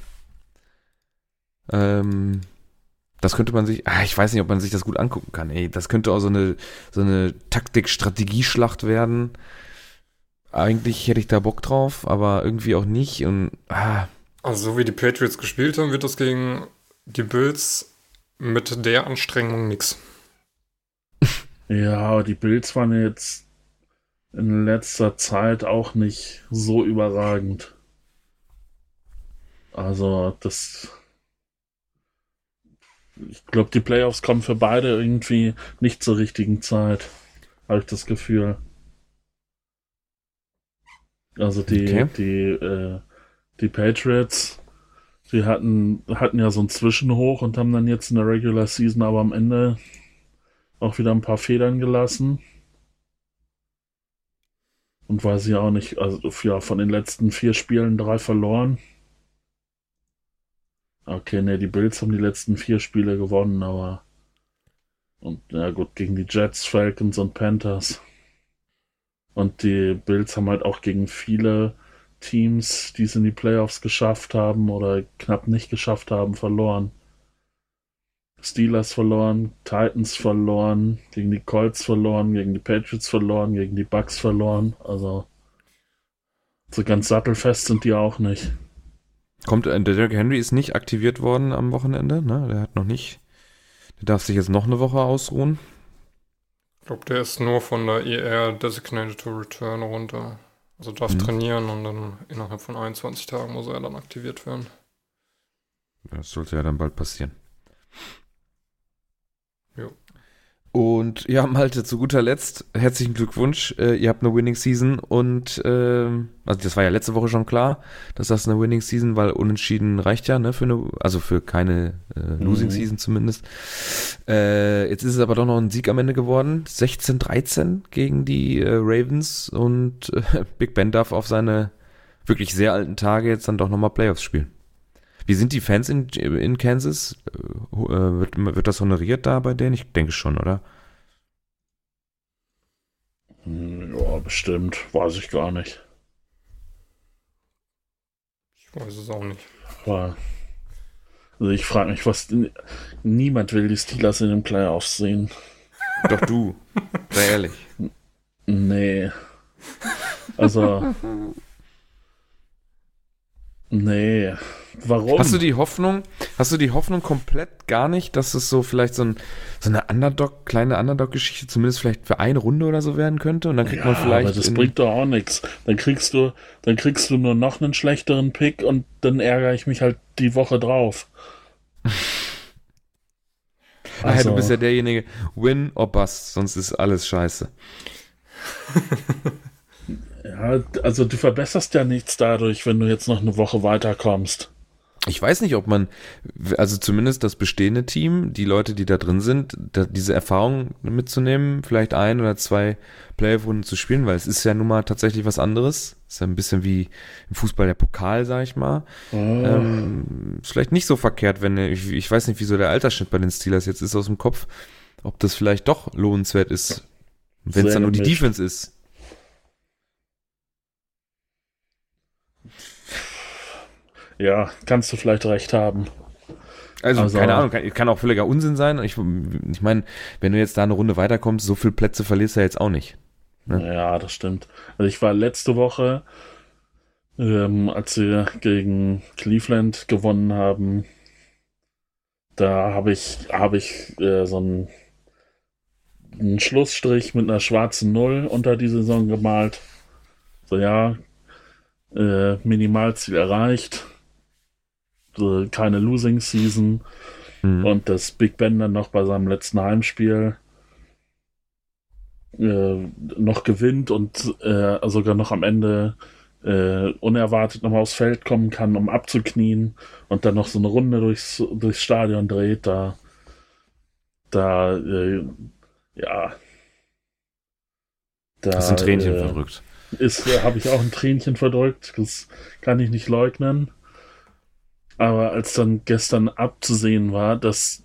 Ähm, das könnte man sich, ah, ich weiß nicht, ob man sich das gut angucken kann. Ey, das könnte auch so eine, so eine Taktik-Strategieschlacht werden. Eigentlich hätte ich da Bock drauf, aber irgendwie auch nicht. Und ah, Also, so wie die Patriots gespielt haben, wird das gegen die Bills mit der Anstrengung nix. Ja, die Bills waren jetzt in letzter Zeit auch nicht so überragend. Also, das. Ich glaube, die Playoffs kommen für beide irgendwie nicht zur richtigen Zeit. Habe ich das Gefühl. Also die, Okay. die, äh, die Patriots, die hatten, hatten ja so ein Zwischenhoch und haben dann jetzt in der Regular Season aber am Ende auch wieder ein paar Federn gelassen. Und weiß ich auch nicht, also ja, von den letzten vier Spielen drei verloren. Okay, ne, die Bills haben die letzten vier Spiele gewonnen, aber und ja gut, gegen die Jets, Falcons und Panthers. Und die Bills haben halt auch gegen viele Teams, die es in die Playoffs geschafft haben oder knapp nicht geschafft haben, verloren. Steelers verloren, Titans verloren, gegen die Colts verloren, gegen die Patriots verloren, gegen die Bucks verloren. Also so ganz sattelfest sind die auch nicht. Kommt, äh, der Derrick Henry ist nicht aktiviert worden am Wochenende, ne? Der hat noch nicht. Der darf sich jetzt noch eine Woche ausruhen. Ich glaube, der ist nur von der ER Designated to Return runter. Also darf Mhm. trainieren und dann innerhalb von 21 Tagen muss er dann aktiviert werden. Das sollte ja dann bald passieren. Jo. Und ja, Malte, zu guter Letzt, herzlichen Glückwunsch. Äh, ihr habt eine Winning Season und ähm, also das war ja letzte Woche schon klar, dass das eine Winning Season, weil unentschieden reicht ja, ne, für eine, also für keine äh, Losing Mhm. Season zumindest. Äh, jetzt ist es aber doch noch ein Sieg am Ende geworden. 16-13 gegen die äh, Ravens und äh, Big Ben darf auf seine wirklich sehr alten Tage jetzt dann doch nochmal Playoffs spielen. Wie sind die Fans in, in Kansas? Äh, wird, wird das honoriert da bei denen? Ich denke schon, oder? Hm, Ja, bestimmt. Weiß ich gar nicht. Ich weiß es auch nicht. Aber also ich frage mich, was. Niemand will die Steelers in den Playoffs sehen. Doch du. Sei ehrlich. Nee. Also. Nee. Warum? Hast du die Hoffnung, hast du die Hoffnung komplett gar nicht, dass es so vielleicht so, ein, so eine Underdog, kleine Underdog-Geschichte zumindest vielleicht für eine Runde oder so werden könnte? Und dann kriegt ja, man vielleicht. aber das in- bringt doch auch nichts. Dann kriegst du, dann kriegst du nur noch einen schlechteren Pick und dann ärgere ich mich halt die Woche drauf. Ja, Also- du bist ja derjenige, win or bust, sonst ist alles scheiße. Ja, also du verbesserst ja nichts dadurch, wenn du jetzt noch eine Woche weiterkommst. Ich weiß nicht, ob man, also zumindest das bestehende Team, die Leute, die da drin sind, da, diese Erfahrung mitzunehmen, vielleicht ein oder zwei Playoff-Runden zu spielen, weil es ist ja nun mal tatsächlich was anderes. Ist ja ein bisschen wie im Fußball der Pokal, sag ich mal. Ähm, ist vielleicht nicht so verkehrt, wenn, ich, ich weiß nicht, wieso der Altersschnitt bei den Steelers jetzt ist aus dem Kopf, ob das vielleicht doch lohnenswert ist, wenn es dann nur die. Defense ist. Ja, kannst du vielleicht recht haben. Also, Also- keine Ahnung, kann, kann auch völliger Unsinn sein. Ich, ich meine, wenn du jetzt da eine Runde weiterkommst, so viele Plätze verlierst du ja jetzt auch nicht. Ja. Ja, das stimmt. Also ich war letzte Woche, ähm, als wir gegen Cleveland gewonnen haben, da habe ich, habe ich äh, so einen, einen Schlussstrich mit einer schwarzen Null unter die Saison gemalt. So ja, äh, Minimalziel erreicht. So, keine Losing Season. Mhm. Und das Big Ben dann noch bei seinem letzten Heimspiel äh, noch gewinnt und äh, sogar noch am Ende äh, unerwartet nochmal aufs Feld kommen kann, um abzuknien und dann noch so eine Runde durchs, durchs Stadion dreht, da, da, äh, ja. Da, Hast ein Tränchen äh, verdrückt. ist, äh, habe ich auch ein Tränchen verdrückt. Das kann ich nicht leugnen. Aber als dann gestern abzusehen war, dass,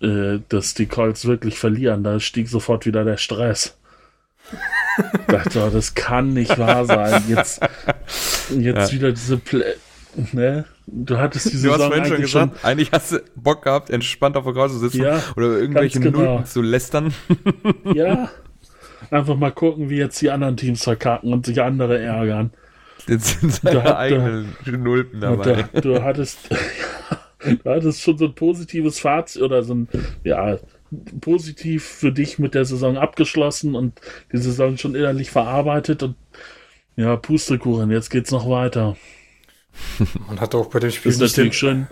äh, dass die Colts wirklich verlieren, da stieg sofort wieder der Stress. dachte, oh, das kann nicht wahr sein. Jetzt, jetzt Ja. wieder diese Play ne? Du hattest die Du hast vorhin schon gesagt, eigentlich hast du Bock gehabt, entspannt auf der Couch zu sitzen Ja, oder irgendwelche genau. Nulpen zu lästern. ja. Einfach mal gucken, wie jetzt die anderen Teams verkacken und sich andere ärgern. Jetzt sind Da seine hat- eigenen Nulpen Und dabei. da, du hattest, du hattest schon so ein positives Fazit oder so ein, ja, positiv für dich mit der Saison abgeschlossen und die Saison schon innerlich verarbeitet und ja, Pustekuchen, jetzt geht's noch weiter. Man hat auch bei dem Spiel Ist nicht den, natürlich schön,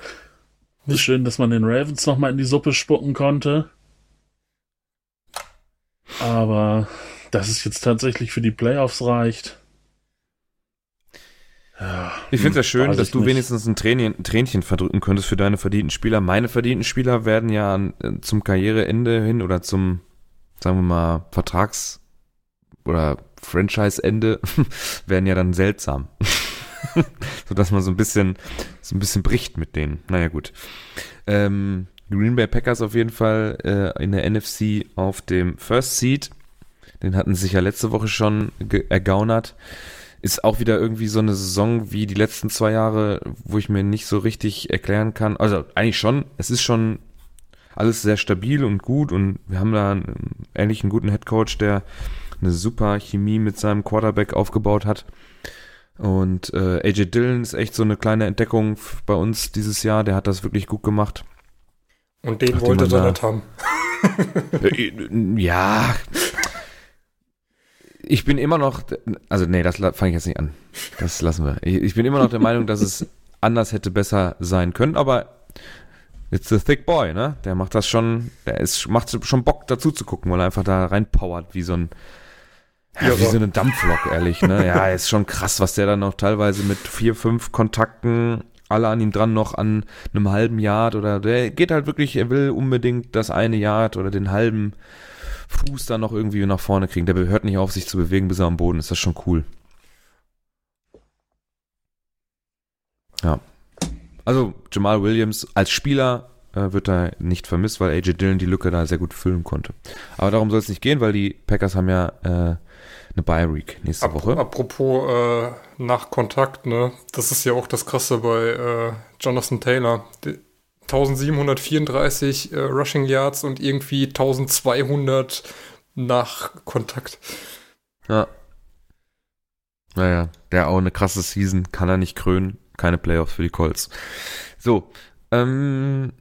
ist schön, dass man den Ravens noch mal in die Suppe spucken konnte. Aber dass es jetzt tatsächlich für die Playoffs reicht. Ja, Ich finde es ja schön, dass du nicht. wenigstens ein Tränchen, ein Tränchen verdrücken könntest für deine verdienten Spieler. Meine verdienten Spieler werden ja an, äh, zum Karriereende hin oder zum, sagen wir mal, Vertrags- oder Franchise-Ende werden ja dann seltsam. Sodass man so ein bisschen, so ein bisschen bricht mit denen. Naja, gut. Ähm, Green Bay Packers auf jeden Fall äh, in der NFC auf dem First Seed. Den hatten sie sich ja letzte Woche schon ergaunert ist auch wieder irgendwie so eine Saison wie die letzten zwei Jahre, wo ich mir nicht so richtig erklären kann. Also eigentlich schon, es ist schon alles sehr stabil und gut und wir haben da einen ähnlichen guten Headcoach, der eine super Chemie mit seinem Quarterback aufgebaut hat. Und äh, AJ Dillon ist echt so eine kleine Entdeckung bei uns dieses Jahr. Der hat das wirklich gut gemacht. und den Nachdem wollte er nicht haben. Äh, ja. Ich bin immer noch, also nee, das fange ich jetzt nicht an. Das lassen wir. Ich, ich bin immer noch der Meinung, dass es anders hätte besser sein können, aber it's the thick boy, ne? Der macht das schon, der ist, macht schon Bock dazu zu gucken, weil er einfach da reinpowert wie so ein, ja, wie so eine Dampflok, ehrlich, ne? Ja, ist schon krass, was der dann noch teilweise mit vier, fünf Kontakten alle an ihm dran noch an einem halben Yard oder der geht halt wirklich, er will unbedingt das eine Yard oder den halben Fuß da noch irgendwie nach vorne kriegen. Der hört nicht auf, sich zu bewegen, bis er am Boden ist. Das ist schon cool. Ja. Also Jamal Williams als Spieler äh, wird da nicht vermisst, weil AJ Dillon die Lücke da sehr gut füllen konnte. Aber darum soll es nicht gehen, weil die Packers haben ja äh, eine Bye Week nächste Ap Woche. Apropos äh, nach Kontakt, ne? Das ist ja auch das Krasse bei äh, Jonathan Taylor. Die 1734 äh, Rushing Yards und irgendwie 1200 nach Kontakt. Ja. Naja, der auch eine krasse Season, kann er nicht krönen. Keine Playoffs für die Colts. So, ähm,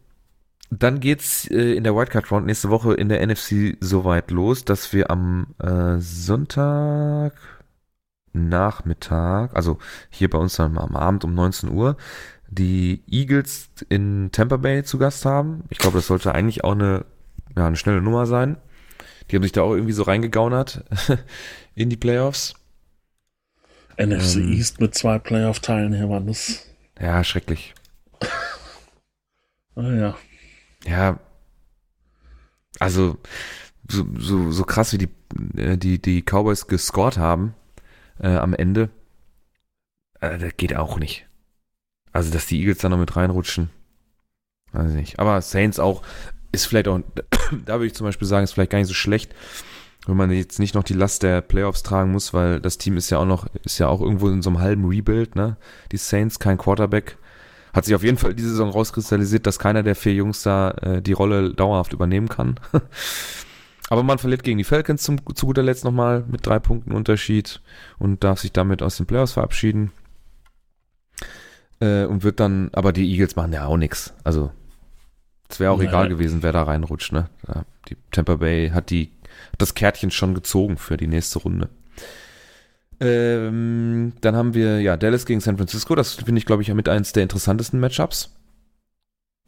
dann geht's äh, in der Wildcard Round nächste Woche in der NFC so weit los, dass wir am äh, Sonntag Nachmittag, also hier bei uns dann am Abend um 19 Uhr, die Eagles in Tampa Bay zu Gast haben. Ich glaube, das sollte eigentlich auch eine, ja, eine schnelle Nummer sein. Die haben sich da auch irgendwie so reingegaunert in die Playoffs. NFC Ähm. East mit zwei Playoff-Teilnehmern, das, Ja, schrecklich. naja. Ja, also so, so, so krass wie die, äh, die, die Cowboys gescored haben äh, am Ende, äh, das geht auch nicht. Also, dass die Eagles da noch mit reinrutschen, weiß ich nicht. Aber Saints auch, ist vielleicht auch, da würde ich zum Beispiel sagen, ist vielleicht gar nicht so schlecht, wenn man jetzt nicht noch die Last der Playoffs tragen muss, weil das Team ist ja auch noch, ist ja auch irgendwo in so einem halben Rebuild, ne? Die Saints, kein Quarterback. Hat sich auf jeden Fall diese Saison rauskristallisiert, dass keiner der vier Jungs da äh, die Rolle dauerhaft übernehmen kann. Aber man verliert gegen die Falcons zum, zu guter Letzt nochmal mit drei Punkten Unterschied und darf sich damit aus den Playoffs verabschieden. Äh, und wird dann, aber die Eagles machen ja auch nichts. Also, es wäre auch Nee. egal gewesen, wer da reinrutscht, ne? Ja, die Tampa Bay hat die, hat das Kärtchen schon gezogen für die nächste Runde. Ähm, dann haben wir ja Dallas gegen San Francisco. Das finde ich, glaube ich, mit eins der interessantesten Matchups.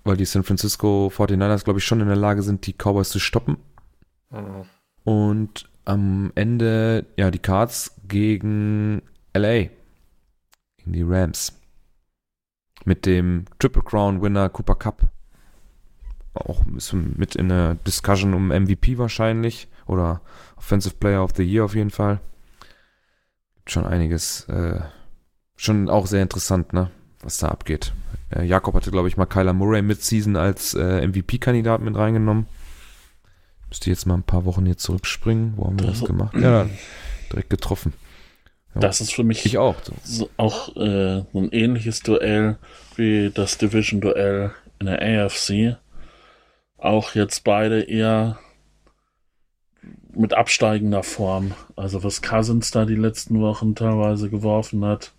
Weil die San Francisco 49ers, glaube ich, schon in der Lage sind, die Cowboys zu stoppen. Mhm. Und am Ende, ja, die Cards gegen LA. Gegen die Rams. Mit dem Triple Crown Winner Cooper Cup. Auch mit in der Discussion um MVP wahrscheinlich. Oder Offensive Player of the Year auf jeden Fall. Schon einiges, äh, schon auch sehr interessant, ne? Was da abgeht. Äh, Jakob hatte, glaube ich, mal Kyler Murray Midseason als äh, MVP-Kandidat mit reingenommen. Müsste jetzt mal ein paar Wochen hier zurückspringen. Wo haben wir das Das- gemacht? Ja, direkt getroffen. Ja. Das ist für mich Ich auch. So. auch äh, ein ähnliches Duell wie das Division-Duell in der AFC. Auch jetzt beide eher mit absteigender Form. Also was Cousins da die letzten Wochen teilweise geworfen hat,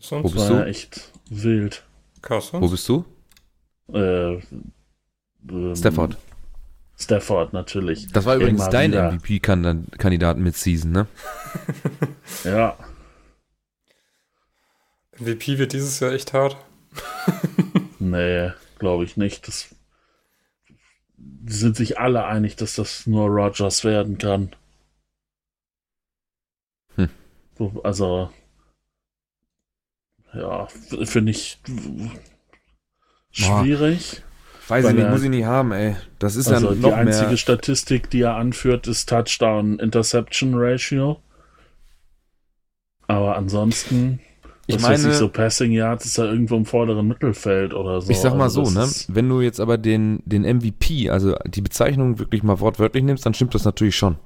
Sonst? Wo bist war du? ja echt wild. Carson? Wo bist du? Äh, ähm, Stafford. Stafford natürlich. Das war übrigens Immer dein wieder. MVP-Kandidat mit Season, ne? Ja, MVP wird dieses Jahr echt hart. nee, glaube ich nicht. Das, die sind sich alle einig, dass das nur Rogers werden kann. Hm. So, Also, ja, finde ich schwierig. Weiß Weil ich nicht, muss ich nicht haben, ey. Das ist also die noch einzige mehr. Statistik, die er anführt, ist Touchdown-Interception-Ratio. Aber ansonsten, Ich weiß meine- ich, so Passing Yards ist er irgendwo im vorderen Mittelfeld oder so. Ich sag mal Also so, das ne? Wenn du jetzt aber den, den MVP, also die Bezeichnung wirklich mal wortwörtlich nimmst, dann stimmt das natürlich schon.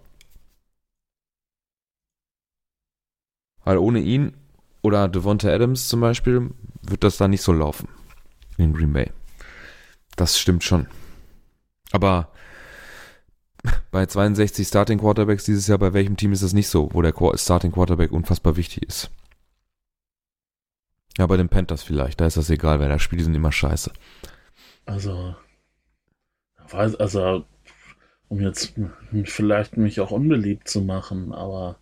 Weil ohne ihn oder Devonta Adams zum Beispiel wird das da nicht so laufen in Green Bay. Das stimmt schon. Aber bei 62 Starting Quarterbacks dieses Jahr, bei welchem Team ist das nicht so, wo der Starting Quarterback unfassbar wichtig ist? Ja, bei den Panthers vielleicht, da ist das egal, weil da spielt, die sind immer scheiße. Also, also, um jetzt vielleicht mich auch unbeliebt zu machen, aber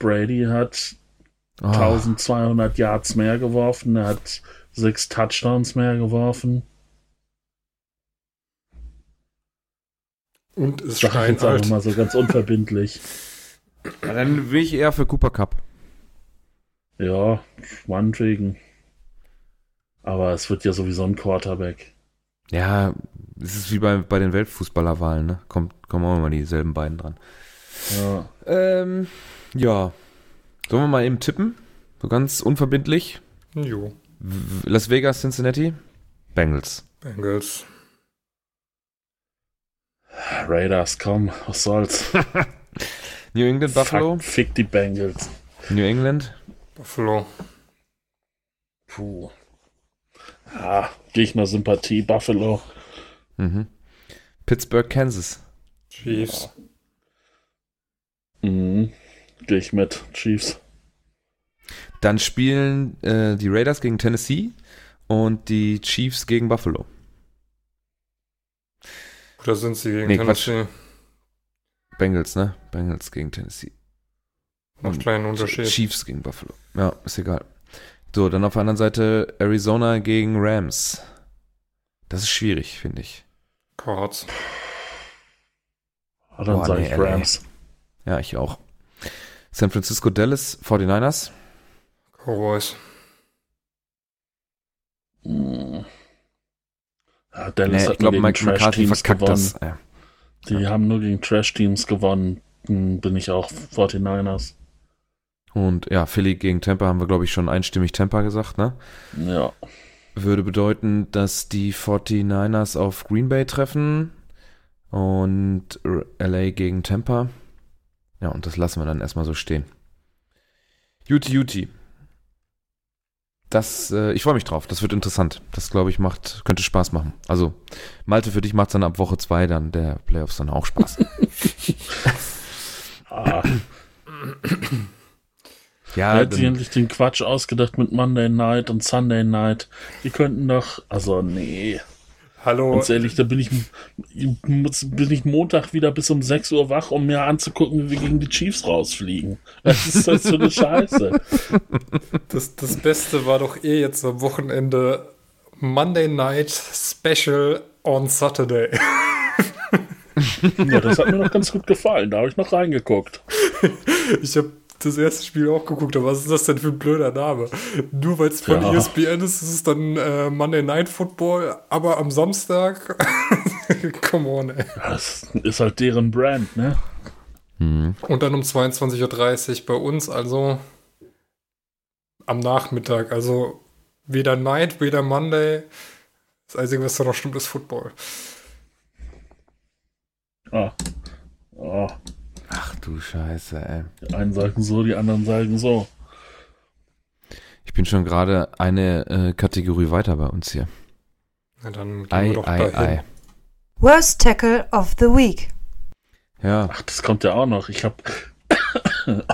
Brady hat Ah, 1200 Yards mehr geworfen, er hat sechs Touchdowns mehr geworfen. Und ist Sag ich jetzt einfach mal so ganz unverbindlich. Ja, dann will ich eher für Cooper Cup. Ja, meinetwegen. Aber es wird ja sowieso ein Quarterback. Ja, es ist wie bei, bei den Weltfußballerwahlen, ne? Kommt, kommen auch immer dieselben beiden dran. Ja. Ähm, ja. Sollen wir mal eben tippen? So ganz unverbindlich. Jo. Las Vegas, Cincinnati. Bengals. Bengals. Raiders, komm, was soll's. New England, Buffalo. Fuck, fick die Bengals. New England. Buffalo. Puh. Ah, Gegner-Sympathie, Buffalo. Mhm. Pittsburgh, Kansas. Chiefs. Mhm. Gehe ich mit. Chiefs. Dann spielen äh, die Raiders gegen Tennessee und die Chiefs gegen Buffalo. Oder sind sie gegen Nee, Quatsch. Tennessee? Bengals, ne? Bengals gegen Tennessee. Macht kleinen Unterschied. Chiefs gegen Buffalo. Ja, ist egal. So, dann auf der anderen Seite Arizona gegen Rams. Das ist schwierig, finde ich. Cards. Ah, dann Boah, sage nee, ich LA. Rams. Ja, ich auch. San Francisco Dallas 49ers. Cowboys. Mhm. Ja, Dallas Nee, hat ich glaube, Mike gegen McCarthy Trash-Teams verkackt gewonnen. das. Ja. Die haben nur gegen Trash-Teams gewonnen. Hm, Bin ich auch 49ers. Und ja, Philly gegen Tampa haben wir, glaube ich, schon einstimmig Tampa gesagt, ne? Ja. Würde bedeuten, dass die 49ers auf Green Bay treffen und LA gegen Tampa. Ja, und das lassen wir dann erstmal so stehen. Juti Juti. Das, äh, ich freue mich drauf. Das wird interessant. Das, glaube ich, macht, könnte Spaß machen. Also, Malte, für dich macht es dann ab Woche zwei dann der Playoffs dann auch Spaß. Ah, ja, er hat sich endlich den Quatsch ausgedacht mit Monday Night und Sunday Night. Die könnten doch, also nee, Hallo. ganz ehrlich, da bin ich, bin ich Montag wieder bis um 6 Uhr wach, um mir anzugucken, wie wir gegen die Chiefs rausfliegen. Was ist das für eine Scheiße? Das, das Beste war doch eh jetzt am Wochenende Monday Night Special on Saturday. Ja, das hat mir noch ganz gut gefallen, da habe ich noch reingeguckt. Ich habe das erste Spiel auch geguckt, aber was ist das denn für ein blöder Name? Nur weil es von Ja. ESPN ist, ist es dann äh, Monday Night Football, aber am Samstag. Come on, ey. Das ist halt deren Brand, ne? Mhm. Und dann um 22.30 Uhr bei uns, also am Nachmittag. Also weder Night, weder Monday. Das Einzige, was da noch stimmt, ist Football. Ah. Ah. Ach du Scheiße, ey. Die einen sagen so, die anderen sagen so. Ich bin schon gerade eine äh, Kategorie weiter bei uns hier. Na, dann gehen Ei, wir doch ei, dahin. ei. Worst Tackle of the Week. Ja, Ach, das kommt ja auch noch. Ich habe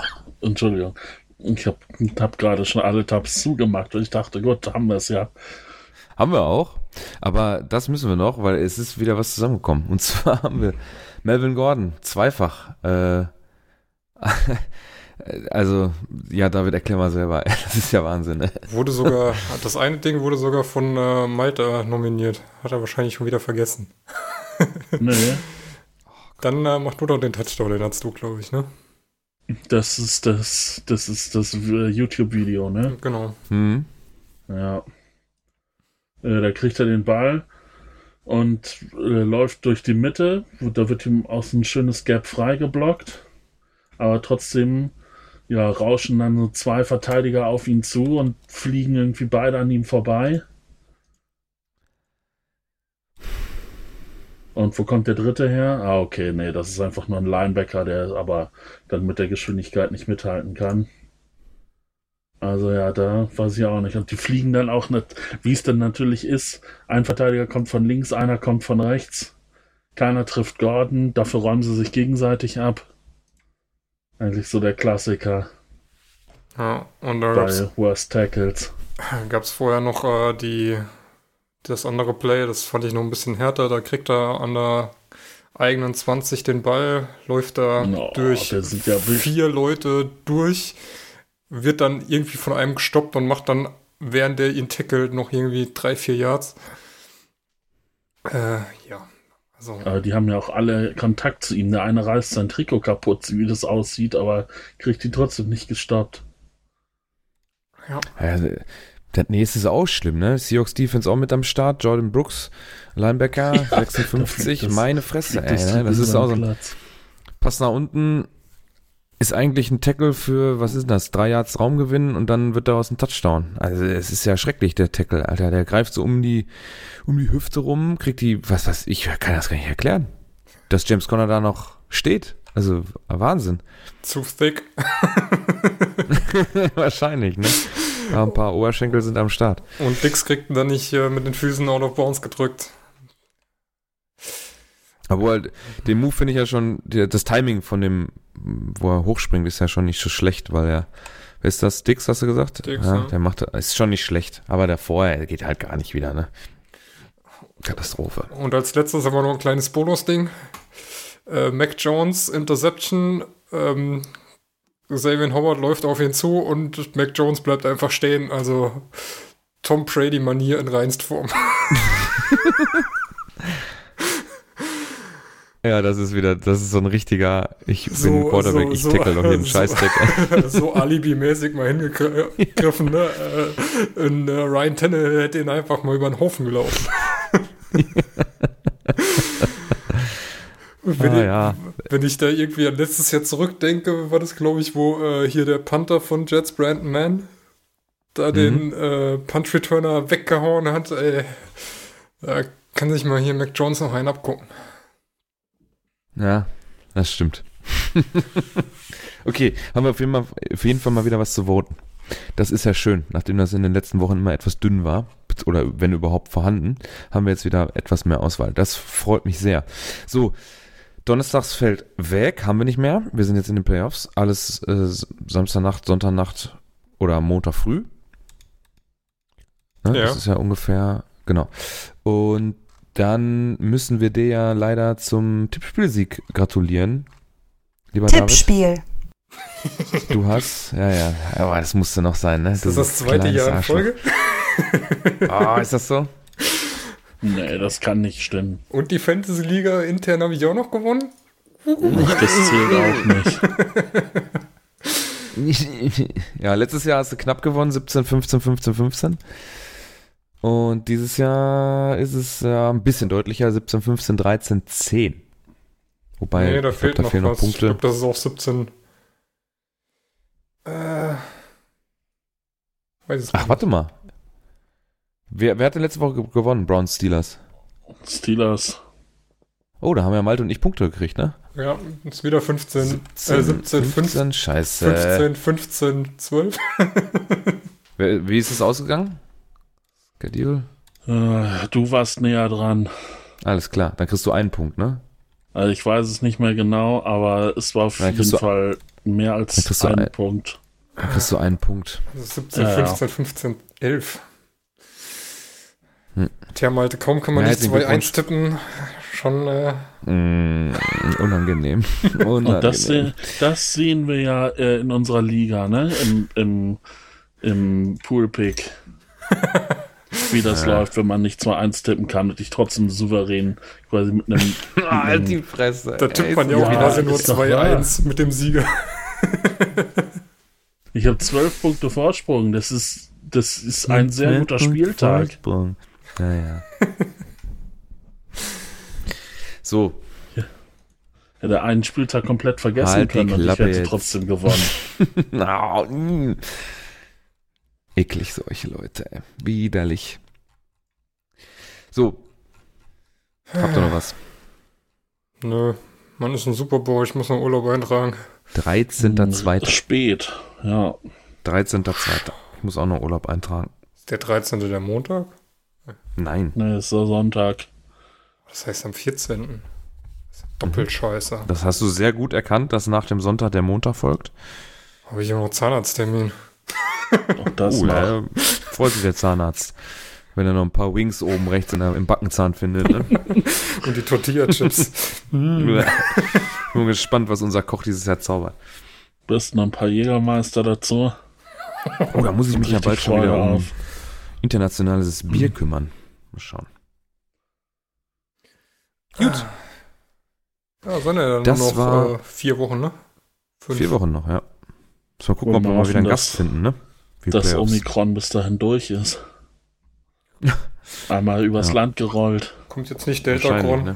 Entschuldigung. Ich habe hab gerade schon alle Tabs zugemacht und ich dachte, gut, haben wir es ja. haben wir auch. Aber das müssen wir noch, weil es ist wieder was zusammengekommen. Und zwar haben wir Melvin Gordon, zweifach. Äh, also, ja, David, erklär mal selber. Das ist ja Wahnsinn. Ne? Wurde sogar, das eine Ding wurde sogar von äh, Malta nominiert. Hat er wahrscheinlich schon wieder vergessen. Nee, Dann äh, mach du doch den Touchdown, den hast du, glaube ich, ne? das ist das, das ist das äh, YouTube-Video, ne? Genau. Hm? Ja. Äh, da kriegt er den Ball und äh, läuft durch die Mitte. Da wird ihm aus ein schönes Gap freigeblockt. Aber trotzdem, ja, rauschen dann so zwei Verteidiger auf ihn zu und fliegen irgendwie beide an ihm vorbei. Und wo kommt der dritte her? Ah, okay, nee, das ist einfach nur ein Linebacker, der aber dann mit der Geschwindigkeit nicht mithalten kann. Also ja, da weiß ich auch nicht. Und die fliegen dann auch nicht, wie es dann natürlich ist. Ein Verteidiger kommt von links, einer kommt von rechts. Keiner trifft Gordon, dafür räumen sie sich gegenseitig ab. Eigentlich so der Klassiker Ja, und da gab's, Worst Tackles. gab's vorher noch äh, die, das andere Play, das fand ich noch ein bisschen härter. Da kriegt er an der eigenen 20 den Ball, läuft da Oh, durch vier Leute durch, wird dann irgendwie von einem gestoppt und macht dann, während der ihn tackelt, noch irgendwie drei, vier Yards. Äh, ja. Also, die haben ja auch alle Kontakt zu ihm. Der eine reißt sein Trikot kaputt, wie das aussieht, aber kriegt ihn trotzdem nicht gestoppt. ja. Ja, das nächste ist auch schlimm, ne? Seahawks Defense auch mit am Start. Jordan Brooks, Linebacker, 56. das- Meine Fresse, ey. das Ne? Das ist auch so Platz. Pass nach unten. Ist eigentlich ein Tackle für, was ist das, drei Yards Raumgewinn und dann wird daraus ein Touchdown. Also es ist ja schrecklich, der Tackle, Alter. Der greift so um die, um die Hüfte rum, kriegt die, was was, ich kann das gar nicht erklären. Dass James Conner da noch steht. Also Wahnsinn. Zu thick. Wahrscheinlich, ne? Aber ein paar Oberschenkel sind am Start. Und Dix kriegt dann nicht äh, mit den Füßen out of bounds gedrückt. Obwohl, den Move finde ich ja schon, das Timing von dem, wo er hochspringt, ist ja schon nicht so schlecht, weil er, wer ist das? Dix, hast du gesagt? Dix, ja, ja. der macht, ist schon nicht schlecht, aber der vorher geht halt gar nicht wieder, ne? Katastrophe. Und als letztes haben wir noch ein kleines Bonus-Ding. Äh, Mac Jones, Interception. Ähm, Xavier Howard läuft auf ihn zu und Mac Jones bleibt einfach stehen. Also Tom Brady-Manier in reinst Form. Ja, das ist wieder, das ist so ein richtiger, ich bin So- ein Quarterback, so- ich so- tackle auf jeden so- Scheiß-Tackle. so Alibi-mäßig mal hingegriffen. Ne? Äh, und, äh, Ryan Tannehill hätte ihn einfach mal über den Haufen gelaufen. wenn, Ah, ich, ja. wenn ich da irgendwie an letztes Jahr zurückdenke, war das, glaube ich, wo äh, hier der Panther von Jets, Brandon Mann, da Mhm. den äh, Punch-Returner weggehauen hat. Ey. Da kann sich mal hier Mac Jones noch einen abgucken. Ja, das stimmt. okay, haben wir auf jeden, Fall, auf jeden Fall mal wieder was zu voten. Das ist ja schön. Nachdem das in den letzten Wochen immer etwas dünn war, oder wenn überhaupt vorhanden, haben wir jetzt wieder etwas mehr Auswahl. Das freut mich sehr. So, Donnerstags fällt weg, haben wir nicht mehr. Wir sind jetzt in den Playoffs. Alles äh, Samstagnacht, Sonntagnacht oder Montag früh. Ne? Ja. Das ist ja ungefähr, genau. Und dann müssen wir dir ja leider zum Tippspielsieg gratulieren. Lieber Tippspiel. David, du hast, ja, ja, aber das musste noch sein, ne? Ist das das zweite Jahr in Arschloch. Folge? Ah, ist das so? Nee, das kann nicht stimmen. Und die Fantasy-Liga intern habe ich auch noch gewonnen? Das zählt auch nicht. ja, letztes Jahr hast du knapp gewonnen, 17, 15, 15, 15. Und dieses Jahr ist es äh, ein bisschen deutlicher, 17, 15, 13, 10. Wobei, nee, da ich glaub, fehlt da noch fehlen was. noch Ich Punkte. glaube, das ist auch 17. Äh, weiß es Ach, nicht. warte mal. Wer, wer hat denn letzte Woche ge- gewonnen? Browns Steelers. Steelers. Oh, da haben ja Malte und ich Punkte gekriegt, ne? Ja, ist wieder 15, äh, 17, 15, 15, scheiße. 15, 15, 12. Wer- Wie ist es ausgegangen? Schedule? Äh, du warst näher dran. Alles klar, dann kriegst du einen Punkt, ne? Also ich weiß es nicht mehr genau, aber es war auf Dann jeden Fall mehr als du ein ein- Punkt. Dann kriegst du einen Punkt. Also 17, Ja, ja. 15, 15, 11. Hm. Tja, Malte, kaum kann man Ja, nicht herzlichen 2-1 tippen. Schon, äh, Mm, unangenehm. unangenehm. Und das, se- das sehen wir ja äh, in unserer Liga, ne? Im, im, im Poolpick. Wie das Ja. läuft, wenn man nicht 2-1 tippen kann und ich trotzdem souverän quasi mit einem. Ah, halt die Fresse. da tippt man ja auch ja, quasi nur ist doch 2-1 mit dem Sieger. Ich habe 12 Punkte Vorsprung. Das ist, das ist ein sehr guter Spieltag. Vorsprung. Ja, ja. so, Hätte einen Spieltag komplett vergessen Halt können und ich hätte jetzt. trotzdem gewonnen. Mm. Eklig solche Leute, ey. Widerlich. So. Habt ihr noch was? Nö, man ist ein Super Bowl, ich muss noch Urlaub eintragen. 13.2. Spät, ja. 13.2. Ich muss auch noch Urlaub eintragen. Ist der 13. der Montag? Nein. Ne, ist so Sonntag. Das heißt am 14. Das ist doppelt scheiße. Das hast du sehr gut erkannt, dass nach dem Sonntag der Montag folgt. Habe ich auch noch Zahnarzttermin. Auch das Oh, noch. da freut sich der Zahnarzt. Wenn er noch ein paar Wings oben rechts in der, im Backenzahn findet. Ne? Und die Tortilla-Chips. Ich bin gespannt, was unser Koch dieses Jahr zaubert. Bist noch ein paar Jägermeister dazu. Oh, da muss ich mich ja bald schon wieder um auf. internationales Bier kümmern. Mal schauen. Gut. Ja, sind ja dann Das nur noch war- äh, vier Wochen, ne? Fünf. Vier Wochen noch, ja. Müssen wir gucken, ob wir mal wieder einen Gast finden, ne? Für dass Playoffs. Omikron bis dahin durch ist. Einmal übers Ja. Land gerollt. Kommt jetzt nicht Deltacron. Ne?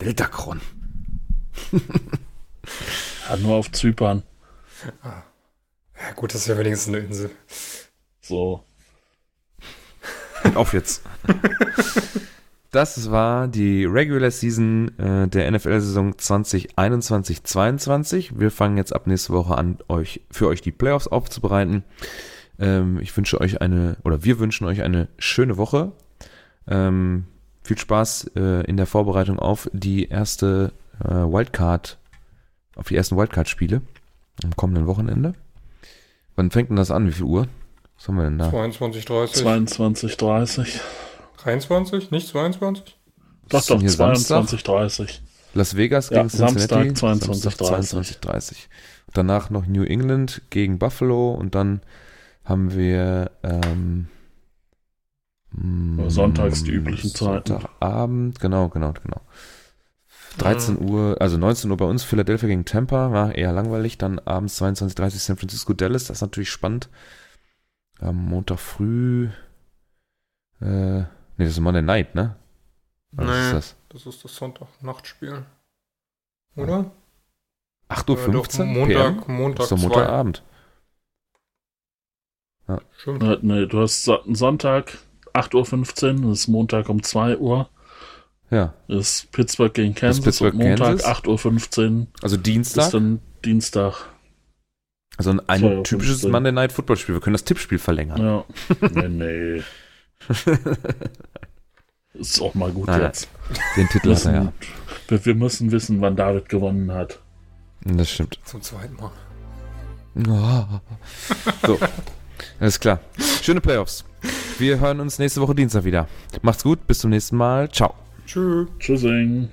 Deltacron. Ja, nur auf Zypern. Ja, gut, das ist ja wenigstens eine Insel. So. Auf jetzt. Das war die Regular Season äh, der NFL-Saison 2021-22. Wir fangen jetzt ab nächste Woche an, euch für euch die Playoffs aufzubereiten. Ähm, ich wünsche euch eine, oder wir wünschen euch eine schöne Woche. Ähm, viel Spaß äh, in der Vorbereitung auf die erste äh, Wildcard, auf die ersten Wildcard-Spiele am kommenden Wochenende. Wann fängt denn das an? Wie viel Uhr? Was haben wir denn da? 22, 30. 22, 30. 23? Nicht 22? Doch, Ist denn doch, hier Samstag? 22, 30. Las Vegas Ja, gegen Cincinnati. Samstag 22:30. 22:30. Danach noch New England gegen Buffalo und dann haben wir ähm, mm, Sonntags die üblichen Zeiten. Sonntagabend, genau, genau, genau. 13 Uhr, also 19 Uhr bei uns, Philadelphia gegen Tampa, war eher langweilig. Dann abends 22.30 San Francisco, Dallas, das ist natürlich spannend. Am Montag früh, äh, nee, das ist Monday Night, ne? Oder Was Nee. ist das? Das ist das Sonntag-Nachtspiel. Oder? 8.15 Äh, Uhr? Montag, PM? Montag, Das ist. Montagabend. Stimmt. Äh, Nee, du hast So- Sonntag 8.15 Uhr, das ist Montag um 2 Uhr. Ja, Das ist Pittsburgh gegen Kansas Pittsburgh, und Montag Kansas. 8.15 Uhr also ist Dienstag. dann Dienstag. Also ein, ein 2:15 typisches. Monday Night Football Spiel. Wir können das Tippspiel verlängern. Ja. nee, nee. Ist auch mal gut Nein, nein. jetzt. Den Titel hat er ja. Müssen, wir, wir müssen wissen, wann David gewonnen hat. Das stimmt. Zum zweiten Mal. So, alles klar. Schöne Playoffs. Wir hören uns nächste Woche Dienstag wieder. Macht's gut, bis zum nächsten Mal. Ciao. Tschüss. Tschüssing.